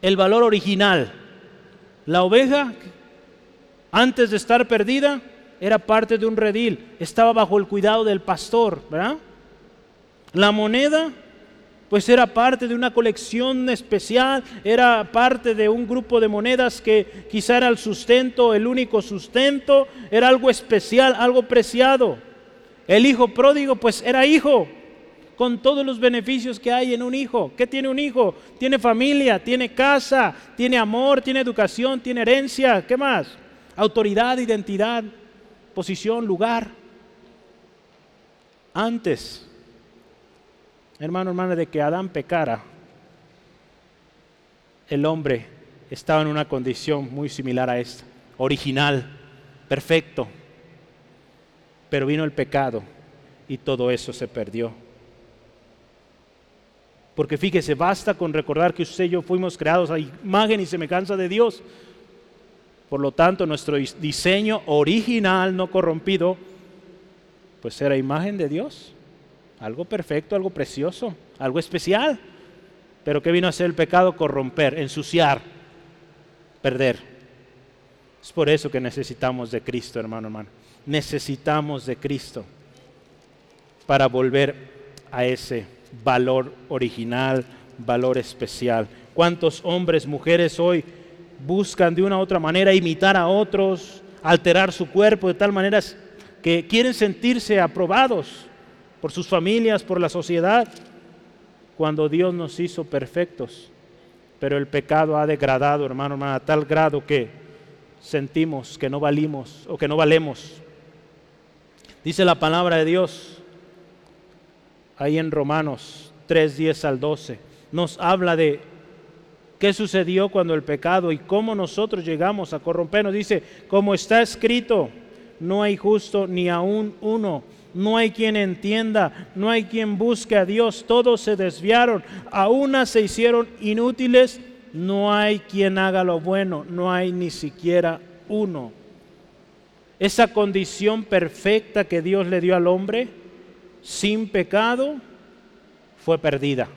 El valor original. La oveja, antes de estar perdida, era parte de un redil, estaba bajo el cuidado del pastor, ¿verdad? La moneda pues era parte de una colección especial, era parte de un grupo de monedas que quizá era el sustento, el único sustento, era algo especial, algo preciado. El hijo pródigo pues era hijo, con todos los beneficios que hay en un hijo. ¿Qué tiene un hijo? Tiene familia, tiene casa, tiene amor, tiene educación, tiene herencia. ¿Qué más? Autoridad, identidad, posición, lugar. Antes, hermano, hermana, de que Adán pecara, el hombre estaba en una condición muy similar a esta, original, perfecto. Pero vino el pecado y todo eso se perdió. Porque fíjese, basta con recordar que usted y yo fuimos creados a imagen y semejanza de Dios. Por lo tanto, nuestro diseño original, no corrompido, pues era imagen de Dios. Algo perfecto, algo precioso, algo especial. Pero ¿qué vino a hacer el pecado? Corromper, ensuciar, perder. Es por eso que necesitamos de Cristo, hermano, hermano. Necesitamos de Cristo para volver a ese valor original, valor especial. ¿Cuántos hombres, mujeres hoy buscan de una u otra manera imitar a otros, alterar su cuerpo de tal manera que quieren sentirse aprobados por sus familias, por la sociedad, cuando Dios nos hizo perfectos? Pero el pecado ha degradado, hermano, a tal grado que sentimos que no valimos o que no valemos. Dice la palabra de Dios ahí en Romanos 3, 10 al 12. Nos habla de qué sucedió cuando el pecado y cómo nosotros llegamos a corrompernos. Dice, como está escrito, no hay justo ni aún uno. No hay quien entienda, no hay quien busque a Dios. Todos se desviaron, a una se hicieron inútiles. No hay quien haga lo bueno, no hay ni siquiera uno. Esa condición perfecta que Dios le dio al hombre, sin pecado fue perdida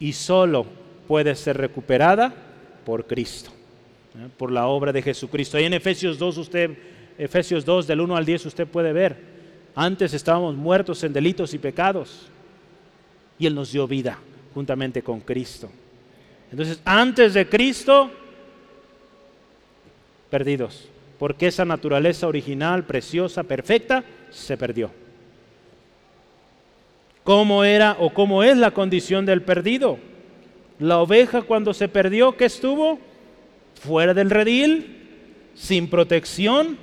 y solo puede ser recuperada por Cristo, ¿eh? por la obra de Jesucristo. Ahí en Efesios 2 usted Efesios 2 del 1 al 10 usted puede ver, antes estábamos muertos en delitos y pecados y él nos dio vida juntamente con Cristo. Entonces, antes de Cristo perdidos, porque esa naturaleza original, preciosa, perfecta se perdió cómo era o cómo es la condición del perdido. La oveja cuando se perdió, ¿qué estuvo? Fuera del redil, sin protección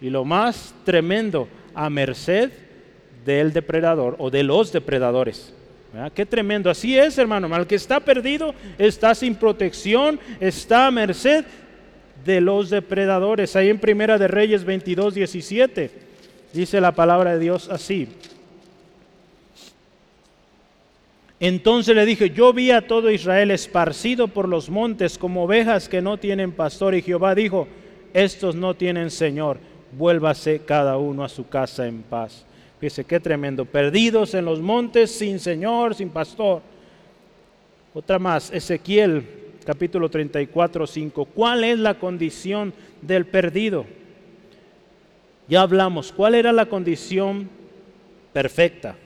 y lo más tremendo, a merced del depredador o de los depredadores. Qué tremendo. Así es, hermano. Al que está perdido está sin protección, está a merced de los depredadores. Ahí en Primera de Reyes 22, 17 dice la palabra de Dios así. Entonces le dije, yo vi a todo Israel esparcido por los montes como ovejas que no tienen pastor. Y Jehová dijo, estos no tienen Señor, vuélvase cada uno a su casa en paz. Fíjese qué tremendo, perdidos en los montes, sin Señor, sin pastor. Otra más, Ezequiel capítulo 34, 5. ¿Cuál es la condición del perdido? Ya hablamos, ¿cuál era la condición perfecta?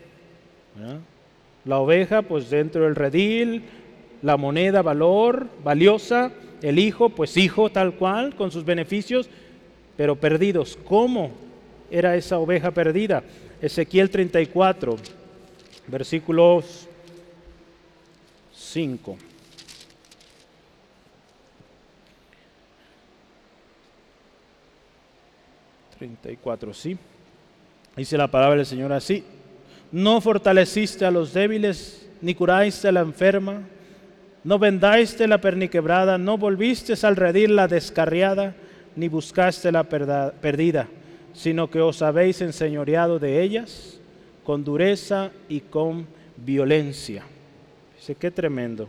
La oveja, pues dentro del redil, la moneda, valor, valiosa, el hijo, pues hijo tal cual, con sus beneficios, pero perdidos. ¿Cómo era esa oveja perdida? Ezequiel 34, versículos 5. cuatro, sí. Dice la palabra del Señor así no fortaleciste a los débiles, ni curaste a la enferma, no vendaste la perniquebrada, no volviste al redil la descarriada, ni buscaste la perdida, sino que os habéis enseñoreado de ellas con dureza y con violencia. Dice, qué tremendo.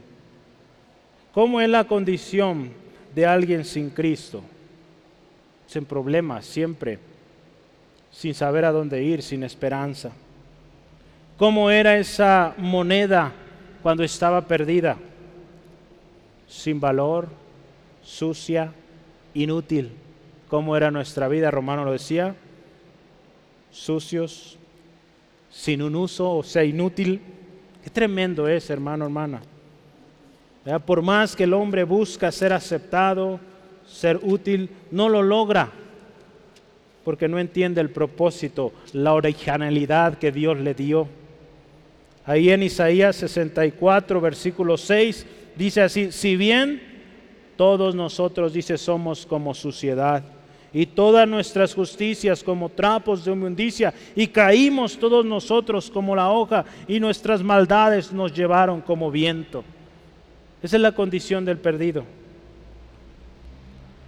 ¿Cómo es la condición de alguien sin Cristo? Sin problemas, siempre, sin saber a dónde ir, sin esperanza cómo era esa moneda cuando estaba perdida, sin valor, sucia, inútil. ¿Cómo era nuestra vida? Romano lo decía, sucios, sin un uso, o sea, inútil. Qué tremendo es, hermano, hermana. Por más que el hombre busca ser aceptado, ser útil, no lo logra. porque no entiende el propósito, la originalidad que Dios le dio. Ahí en Isaías 64, versículo 6, dice así, si bien todos nosotros, dice, somos como suciedad, y todas nuestras justicias como trapos de inmundicia, y caímos todos nosotros como la hoja, y nuestras maldades nos llevaron como viento. Esa es la condición del perdido.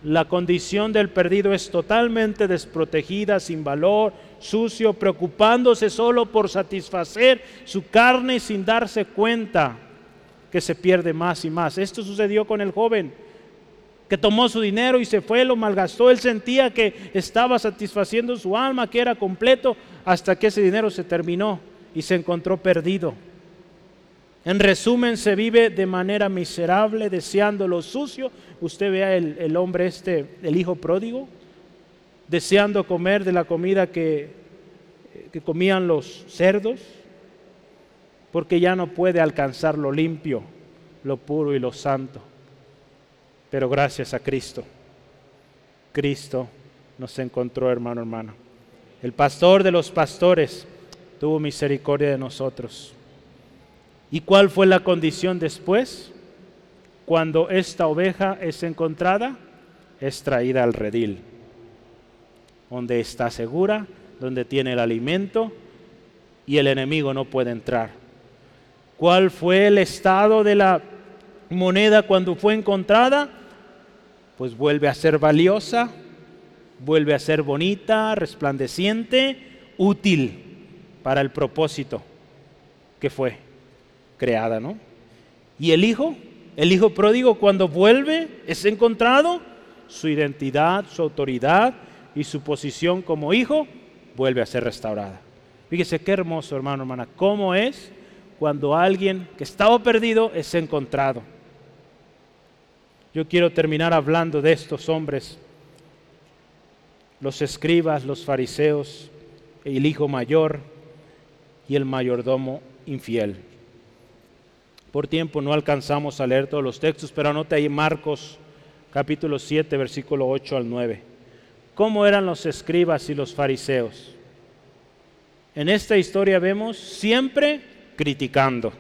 La condición del perdido es totalmente desprotegida, sin valor, sucio, preocupándose solo por satisfacer su carne sin darse cuenta que se pierde más y más. Esto sucedió con el joven que tomó su dinero y se fue, lo malgastó. Él sentía que estaba satisfaciendo su alma, que era completo, hasta que ese dinero se terminó y se encontró perdido. En resumen, se vive de manera miserable, deseando lo sucio. Usted vea el, el hombre este, el hijo pródigo, deseando comer de la comida que, que comían los cerdos, porque ya no puede alcanzar lo limpio, lo puro y lo santo. Pero gracias a Cristo, Cristo nos encontró, hermano, hermano. El pastor de los pastores tuvo misericordia de nosotros. ¿Y cuál fue la condición después? Cuando esta oveja es encontrada, es traída al redil, donde está segura, donde tiene el alimento y el enemigo no puede entrar. ¿Cuál fue el estado de la moneda cuando fue encontrada? Pues vuelve a ser valiosa, vuelve a ser bonita, resplandeciente, útil para el propósito que fue creada, ¿no? Y el hijo, el hijo pródigo cuando vuelve es encontrado, su identidad, su autoridad y su posición como hijo vuelve a ser restaurada. Fíjese qué hermoso, hermano, hermana, cómo es cuando alguien que estaba perdido es encontrado. Yo quiero terminar hablando de estos hombres, los escribas, los fariseos, el hijo mayor y el mayordomo infiel. Por tiempo no alcanzamos a leer todos los textos, pero anote ahí Marcos capítulo 7, versículo 8 al 9. ¿Cómo eran los escribas y los fariseos? En esta historia vemos siempre criticando.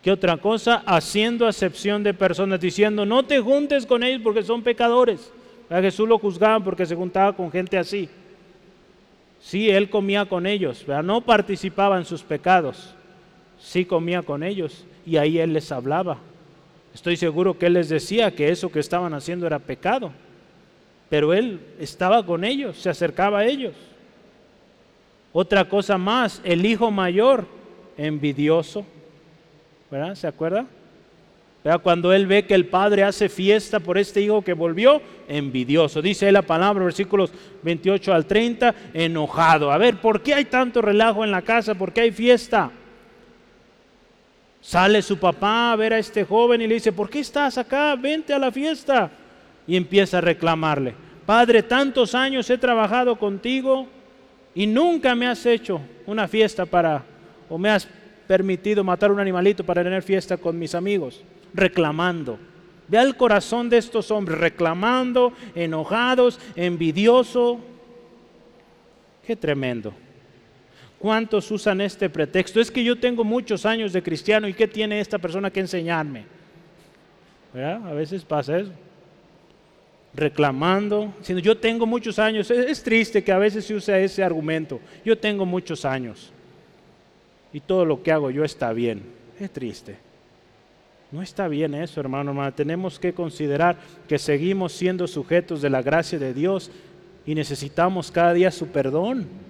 ¿Qué otra cosa? Haciendo acepción de personas, diciendo, no te juntes con ellos porque son pecadores. A Jesús lo juzgaban porque se juntaba con gente así. Sí, él comía con ellos, pero no participaba en sus pecados sí comía con ellos y ahí él les hablaba. Estoy seguro que él les decía que eso que estaban haciendo era pecado, pero él estaba con ellos, se acercaba a ellos. Otra cosa más, el hijo mayor, envidioso, ¿verdad? ¿Se acuerda? Cuando él ve que el padre hace fiesta por este hijo que volvió, envidioso. Dice la palabra, versículos 28 al 30, enojado. A ver, ¿por qué hay tanto relajo en la casa? ¿Por qué hay fiesta? Sale su papá a ver a este joven y le dice, ¿por qué estás acá? Vente a la fiesta. Y empieza a reclamarle, Padre, tantos años he trabajado contigo y nunca me has hecho una fiesta para, o me has permitido matar un animalito para tener fiesta con mis amigos, reclamando. Ve al corazón de estos hombres, reclamando, enojados, envidioso. Qué tremendo. ¿Cuántos usan este pretexto? Es que yo tengo muchos años de cristiano y ¿qué tiene esta persona que enseñarme? A veces pasa eso. Reclamando, diciendo yo tengo muchos años. Es, triste que a veces se use ese argumento. Yo tengo muchos años y todo lo que hago yo está bien. Es triste. No está bien eso, hermano, hermano. Tenemos que considerar que seguimos siendo sujetos de la gracia de Dios y necesitamos cada día su perdón.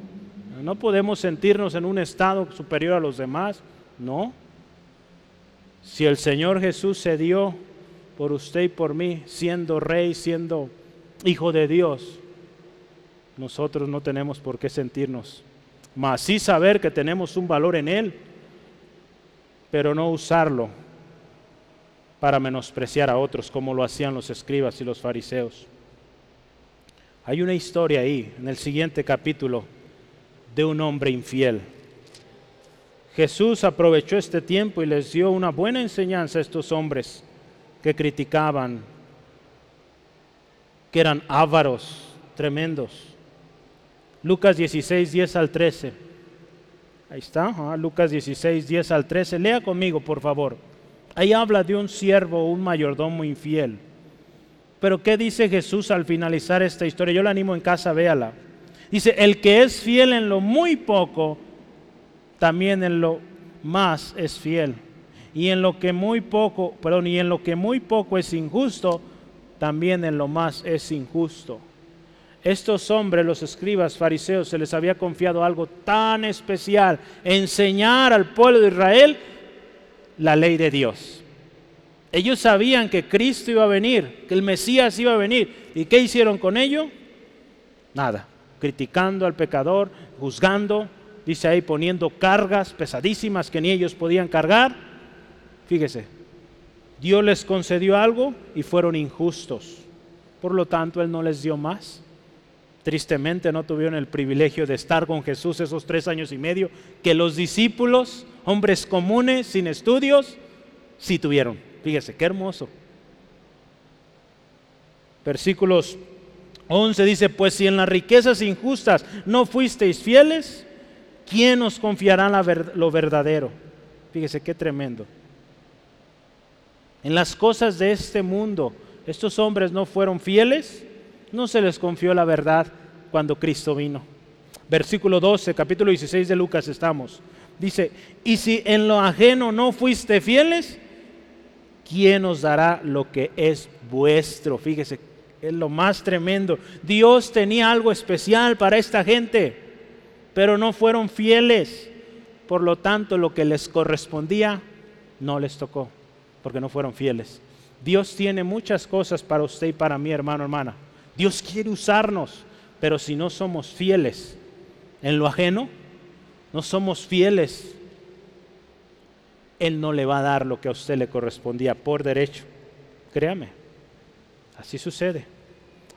No podemos sentirnos en un estado superior a los demás, no. Si el Señor Jesús se dio por usted y por mí, siendo rey, siendo hijo de Dios, nosotros no tenemos por qué sentirnos, más sí saber que tenemos un valor en Él, pero no usarlo para menospreciar a otros como lo hacían los escribas y los fariseos. Hay una historia ahí, en el siguiente capítulo, de un hombre infiel. Jesús aprovechó este tiempo y les dio una buena enseñanza a estos hombres que criticaban, que eran ávaros, tremendos. Lucas 16, 10 al 13. Ahí está, Lucas 16, 10 al 13. Lea conmigo, por favor. Ahí habla de un siervo, un mayordomo infiel. Pero ¿qué dice Jesús al finalizar esta historia? Yo la animo en casa, véala. Dice, el que es fiel en lo muy poco, también en lo más es fiel. Y en lo que muy poco, perdón, y en lo que muy poco es injusto, también en lo más es injusto. Estos hombres, los escribas fariseos, se les había confiado algo tan especial, enseñar al pueblo de Israel la ley de Dios. Ellos sabían que Cristo iba a venir, que el Mesías iba a venir. ¿Y qué hicieron con ello? Nada, criticando al pecador, juzgando, dice ahí poniendo cargas pesadísimas que ni ellos podían cargar. Fíjese, Dios les concedió algo y fueron injustos. Por lo tanto, Él no les dio más. Tristemente no tuvieron el privilegio de estar con Jesús esos tres años y medio que los discípulos, hombres comunes, sin estudios, sí tuvieron. Fíjese, qué hermoso. Versículos 11 dice, pues si en las riquezas injustas no fuisteis fieles, ¿quién os confiará lo verdadero? Fíjese qué tremendo. En las cosas de este mundo, estos hombres no fueron fieles, no se les confió la verdad cuando Cristo vino. Versículo 12, capítulo 16 de Lucas estamos. Dice, y si en lo ajeno no fuiste fieles, ¿quién os dará lo que es vuestro? Fíjese, es lo más tremendo. Dios tenía algo especial para esta gente pero no fueron fieles. Por lo tanto, lo que les correspondía no les tocó, porque no fueron fieles. Dios tiene muchas cosas para usted y para mí, hermano, hermana. Dios quiere usarnos, pero si no somos fieles en lo ajeno, no somos fieles, Él no le va a dar lo que a usted le correspondía por derecho. Créame, así sucede.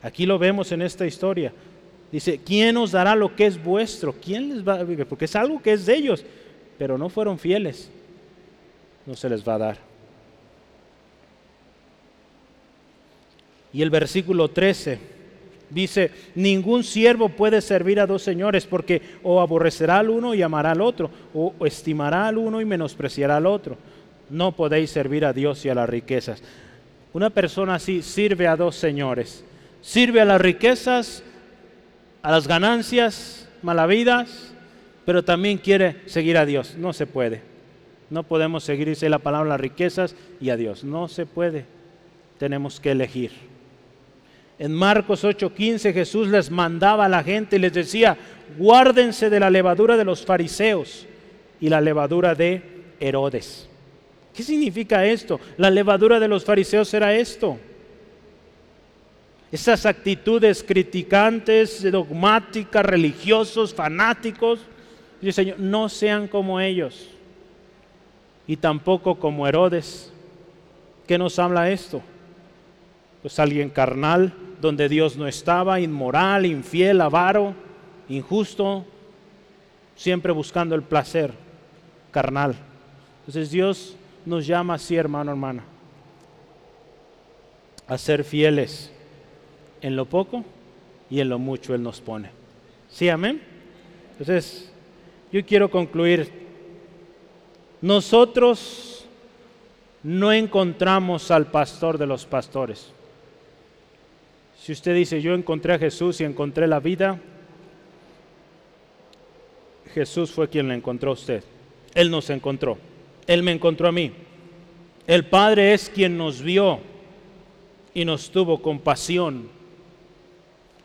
Aquí lo vemos en esta historia. Dice, ¿quién os dará lo que es vuestro? ¿Quién les va a Porque es algo que es de ellos, pero no fueron fieles. No se les va a dar. Y el versículo 13 dice, ningún siervo puede servir a dos señores porque o aborrecerá al uno y amará al otro, o estimará al uno y menospreciará al otro. No podéis servir a Dios y a las riquezas. Una persona así sirve a dos señores. Sirve a las riquezas a las ganancias malavidas, pero también quiere seguir a Dios. No se puede. No podemos seguir, dice la palabra, las riquezas y a Dios. No se puede. Tenemos que elegir. En Marcos 8:15 Jesús les mandaba a la gente y les decía, guárdense de la levadura de los fariseos y la levadura de Herodes. ¿Qué significa esto? La levadura de los fariseos era esto esas actitudes criticantes, dogmáticas, religiosos, fanáticos. Dice Señor, no sean como ellos y tampoco como Herodes. ¿Qué nos habla esto? Pues alguien carnal, donde Dios no estaba, inmoral, infiel, avaro, injusto, siempre buscando el placer carnal. Entonces Dios nos llama así, hermano, hermana, a ser fieles en lo poco y en lo mucho Él nos pone. ¿Sí, amén? Entonces, yo quiero concluir. Nosotros no encontramos al pastor de los pastores. Si usted dice, yo encontré a Jesús y encontré la vida, Jesús fue quien le encontró a usted. Él nos encontró. Él me encontró a mí. El Padre es quien nos vio y nos tuvo compasión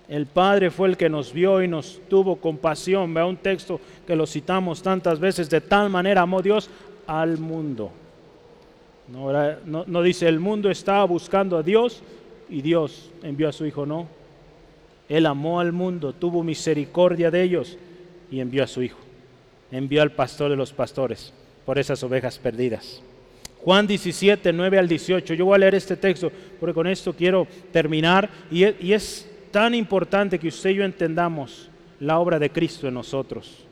el Padre fue el que nos vio y nos tuvo compasión. Vea un texto que lo citamos tantas veces. De tal manera amó Dios al mundo. No, dice el mundo estaba buscando a Dios y Dios envió a su Hijo, no. Él amó al mundo, tuvo misericordia de ellos y envió a su Hijo. Envió al pastor de los pastores por esas ovejas perdidas. Juan 17, 9 al 18. Yo voy a leer este texto porque con esto quiero terminar y es tan importante que usted y yo entendamos la obra de Cristo en nosotros.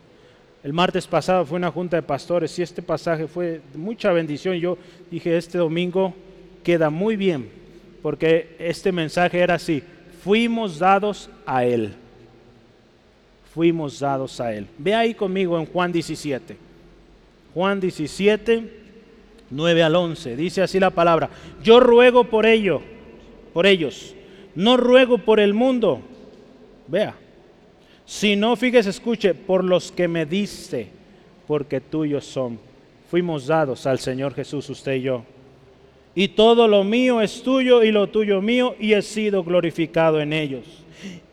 El martes pasado fue una junta de pastores y este pasaje fue mucha bendición. Yo dije, este domingo queda muy bien, porque este mensaje era así, fuimos dados a Él. Fuimos dados a Él. Ve ahí conmigo en Juan 17. Juan 17, 9 al 11. Dice así la palabra. Yo ruego por ello, por ellos. No ruego por el mundo. Vea. Si no, fíjese, escuche, por los que me diste, porque tuyos son. Fuimos dados al Señor Jesús, usted y yo y todo lo mío es tuyo y lo tuyo mío y he sido glorificado en ellos.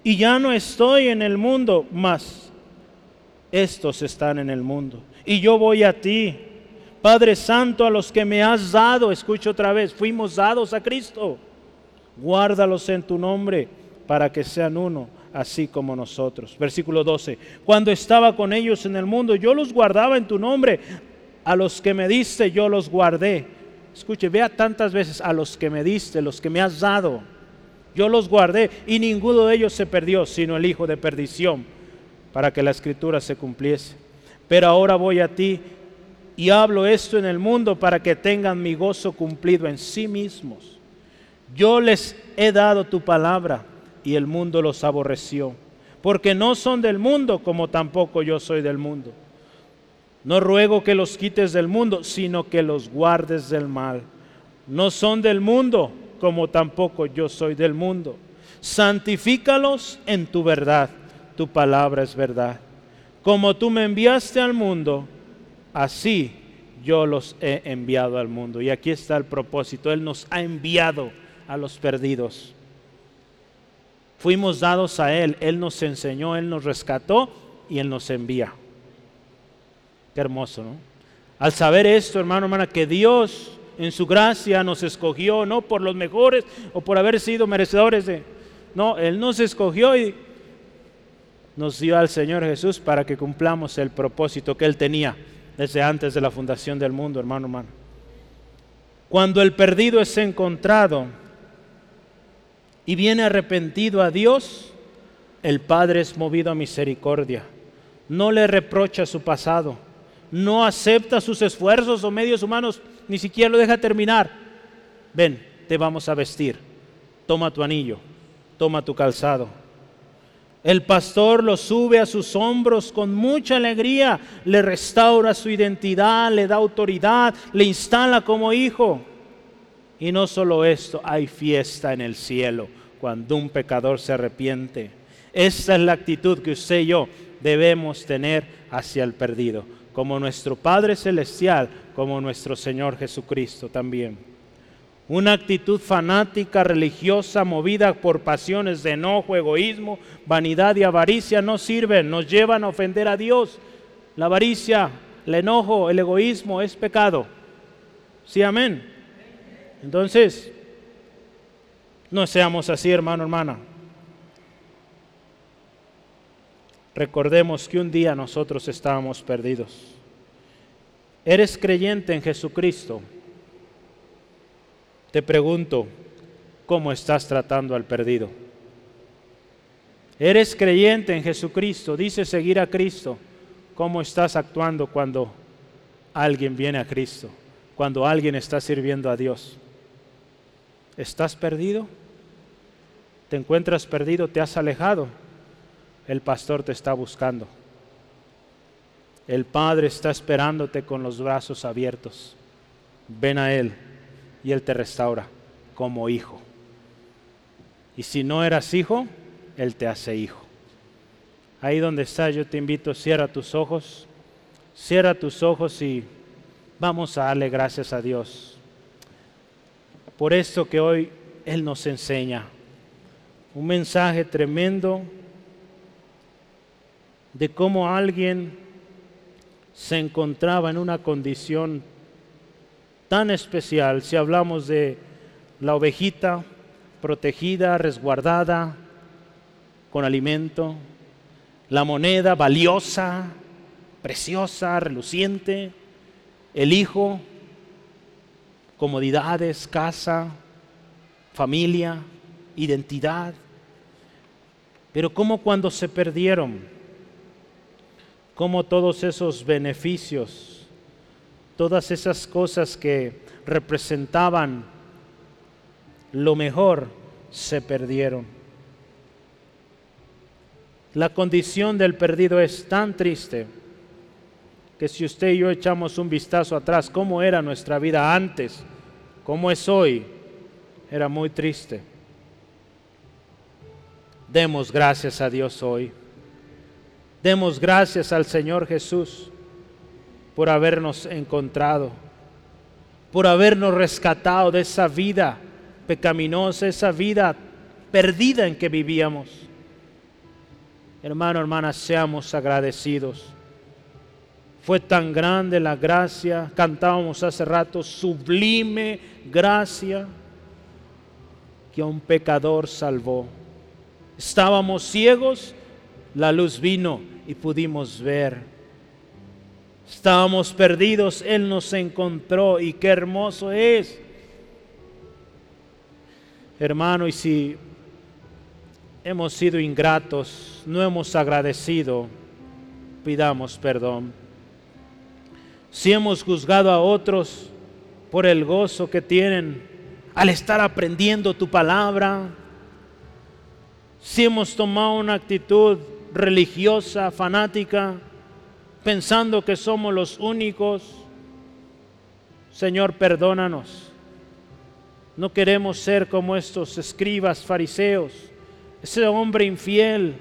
Y ya no estoy en el mundo, mas estos están en el mundo. Y yo voy a ti, Padre Santo, a los que me has dado, escucho otra vez, fuimos dados a Cristo. Guárdalos en tu nombre para que sean uno, así como nosotros. Versículo 12. Cuando estaba con ellos en el mundo, yo los guardaba en tu nombre. A los que me diste, yo los guardé Escuche, vea tantas veces a los que me diste, los que me has dado. Yo los guardé y ninguno de ellos se perdió, sino el hijo de perdición, para que la escritura se cumpliese. Pero ahora voy a ti y hablo esto en el mundo para que tengan mi gozo cumplido en sí mismos. Yo les he dado tu palabra y el mundo los aborreció, porque no son del mundo como tampoco yo soy del mundo. No ruego que los quites del mundo, sino que los guardes del mal. No son del mundo, como tampoco yo soy del mundo. Santifícalos en tu verdad. Tu palabra es verdad. Como tú me enviaste al mundo, así yo los he enviado al mundo. Y aquí está el propósito. Él nos ha enviado a los perdidos. Fuimos dados a Él. Él nos enseñó, Él nos rescató y Él nos envía hermoso, ¿no? Al saber esto, hermano, hermana, que Dios en su gracia nos escogió, no por los mejores o por haber sido merecedores de... No, Él nos escogió y nos dio al Señor Jesús para que cumplamos el propósito que Él tenía desde antes de la fundación del mundo, hermano, hermano. Cuando el perdido es encontrado y viene arrepentido a Dios, el Padre es movido a misericordia. No le reprocha su pasado no acepta sus esfuerzos o medios humanos, ni siquiera lo deja terminar. Ven, te vamos a vestir. Toma tu anillo, toma tu calzado. El pastor lo sube a sus hombros con mucha alegría, le restaura su identidad, le da autoridad, le instala como hijo. Y no solo esto, hay fiesta en el cielo cuando un pecador se arrepiente. Esta es la actitud que usted y yo debemos tener hacia el perdido como nuestro Padre Celestial, como nuestro Señor Jesucristo también. Una actitud fanática, religiosa, movida por pasiones de enojo, egoísmo, vanidad y avaricia no sirven, nos llevan a ofender a Dios. La avaricia, el enojo, el egoísmo es pecado. Sí, amén. Entonces, no seamos así, hermano, hermana. Recordemos que un día nosotros estábamos perdidos. ¿Eres creyente en Jesucristo? Te pregunto, ¿cómo estás tratando al perdido? ¿Eres creyente en Jesucristo? Dice seguir a Cristo. ¿Cómo estás actuando cuando alguien viene a Cristo? Cuando alguien está sirviendo a Dios. ¿Estás perdido? ¿Te encuentras perdido? ¿Te has alejado? el pastor te está buscando. El Padre está esperándote con los brazos abiertos. Ven a Él y Él te restaura como hijo. Y si no eras hijo, Él te hace hijo. Ahí donde estás, yo te invito, cierra tus ojos, cierra tus ojos y vamos a darle gracias a Dios por esto que hoy Él nos enseña. Un mensaje tremendo de cómo alguien se encontraba en una condición tan especial, si hablamos de la ovejita protegida, resguardada, con alimento, la moneda valiosa, preciosa, reluciente, el hijo, comodidades, casa, familia, identidad. Pero como cuando se perdieron, cómo todos esos beneficios, todas esas cosas que representaban lo mejor, se perdieron. La condición del perdido es tan triste que si usted y yo echamos un vistazo atrás, cómo era nuestra vida antes, cómo es hoy, era muy triste. Demos gracias a Dios hoy. Demos gracias al Señor Jesús por habernos encontrado, por habernos rescatado de esa vida pecaminosa, esa vida perdida en que vivíamos. Hermano, hermana, seamos agradecidos. Fue tan grande la gracia, cantábamos hace rato, sublime gracia, que a un pecador salvó. Estábamos ciegos, la luz vino y pudimos ver. Estábamos perdidos, Él nos encontró y qué hermoso es. Hermano, y si hemos sido ingratos, no hemos agradecido, pidamos perdón. Si hemos juzgado a otros por el gozo que tienen al estar aprendiendo tu palabra, si hemos tomado una actitud religiosa, fanática, pensando que somos los únicos, Señor, perdónanos. No queremos ser como estos escribas fariseos, ese hombre infiel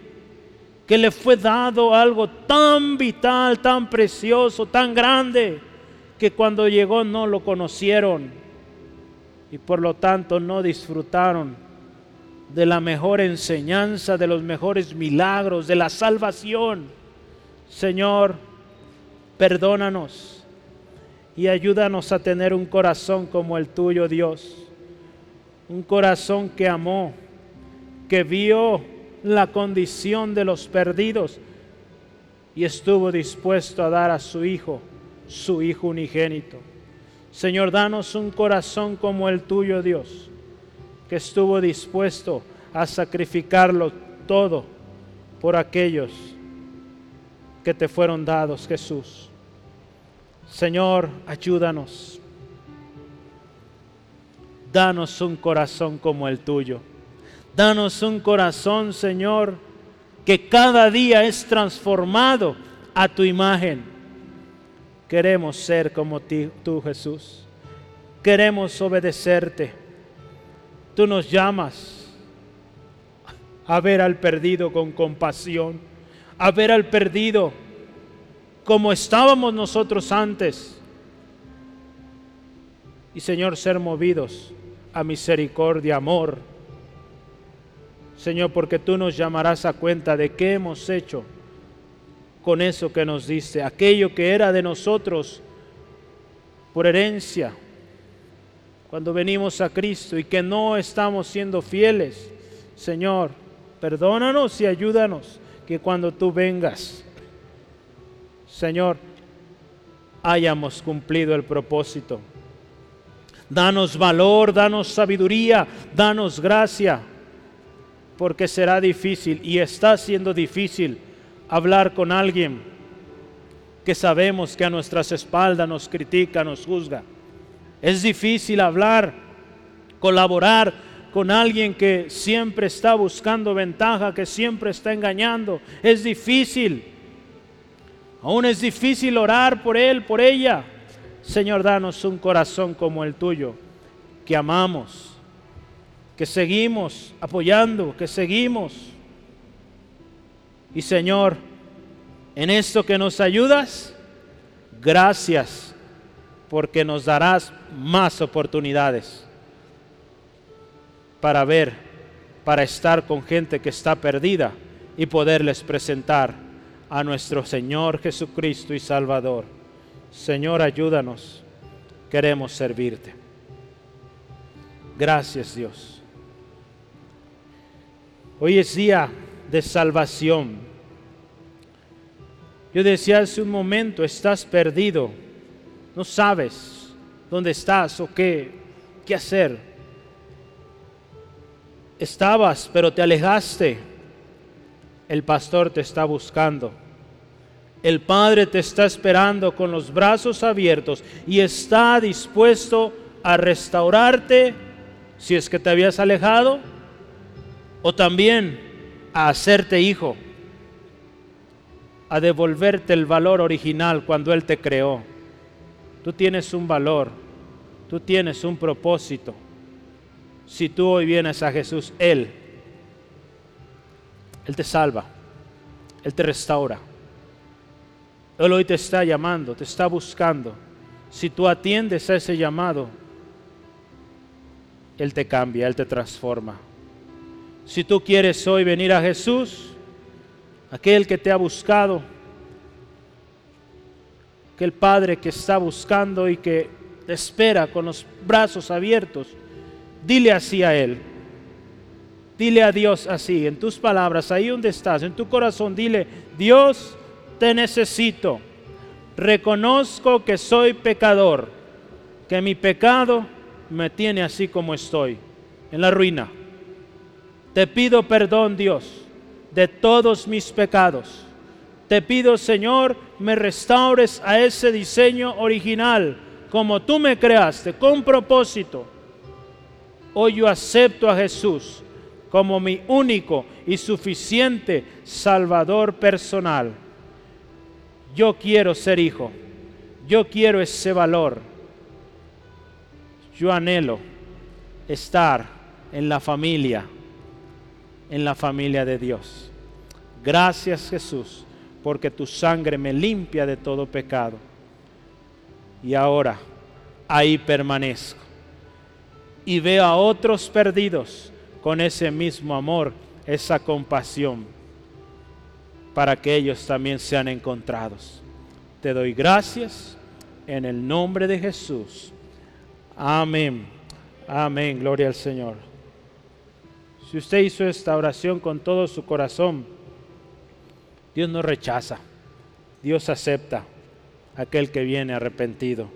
que le fue dado algo tan vital, tan precioso, tan grande, que cuando llegó no lo conocieron y por lo tanto no disfrutaron de la mejor enseñanza, de los mejores milagros, de la salvación. Señor, perdónanos y ayúdanos a tener un corazón como el tuyo, Dios. Un corazón que amó, que vio la condición de los perdidos y estuvo dispuesto a dar a su Hijo, su Hijo unigénito. Señor, danos un corazón como el tuyo, Dios que estuvo dispuesto a sacrificarlo todo por aquellos que te fueron dados, Jesús. Señor, ayúdanos. Danos un corazón como el tuyo. Danos un corazón, Señor, que cada día es transformado a tu imagen. Queremos ser como tú, Jesús. Queremos obedecerte Tú nos llamas a ver al perdido con compasión, a ver al perdido como estábamos nosotros antes. Y Señor, ser movidos a misericordia, amor. Señor, porque tú nos llamarás a cuenta de qué hemos hecho con eso que nos diste, aquello que era de nosotros por herencia, cuando venimos a Cristo y que no estamos siendo fieles. Señor, perdónanos y ayúdanos que cuando tú vengas, Señor, hayamos cumplido el propósito. Danos valor, danos sabiduría, danos gracia, porque será difícil y está siendo difícil hablar con alguien que sabemos que a nuestras espaldas nos critica, nos juzga. Es difícil hablar, colaborar con alguien que siempre está buscando ventaja, que siempre está engañando. Es difícil. Aún es difícil orar por él, por ella. Señor, danos un corazón como el tuyo, que amamos, que seguimos apoyando, que seguimos. Y Señor, en esto que nos ayudas, gracias porque nos darás más oportunidades para ver, para estar con gente que está perdida y poderles presentar a nuestro Señor Jesucristo y Salvador. Señor, ayúdanos, queremos servirte. Gracias Dios. Hoy es día de salvación. Yo decía hace un momento, estás perdido no sabes dónde estás o qué, qué hacer. Estabas, pero te alejaste. El pastor te está buscando. El Padre te está esperando con los brazos abiertos y está dispuesto a restaurarte si es que te habías alejado o también a hacerte hijo a devolverte el valor original cuando Él te creó. Tú tienes un valor, tú tienes un propósito. Si tú hoy vienes a Jesús, Él, Él te salva, Él te restaura. Él hoy te está llamando, te está buscando. Si tú atiendes a ese llamado, Él te cambia, Él te transforma. Si tú quieres hoy venir a Jesús, aquel que te ha buscado, aquel Padre que está buscando y que te espera con los brazos abiertos, dile así a Él. Dile a Dios así, en tus palabras, ahí donde estás, en tu corazón, dile, Dios, te necesito. Reconozco que soy pecador, que mi pecado me tiene así como estoy, en la ruina. Te pido perdón, Dios, de todos mis pecados. Te pido, Señor, me restaures a ese diseño original, como tú me creaste, con propósito. Hoy yo acepto a Jesús como mi único y suficiente Salvador personal yo quiero ser hijo, yo quiero ese valor, yo anhelo estar en la familia, en la familia de Dios. Gracias Jesús, porque tu sangre me limpia de todo pecado. Y ahora ahí permanezco. Y veo a otros perdidos con ese mismo amor, esa compasión para que ellos también sean encontrados. Te doy gracias en el nombre de Jesús. Amén. Amén. Gloria al Señor. Si usted hizo esta oración con todo su corazón, Dios no rechaza. Dios acepta aquel que viene arrepentido.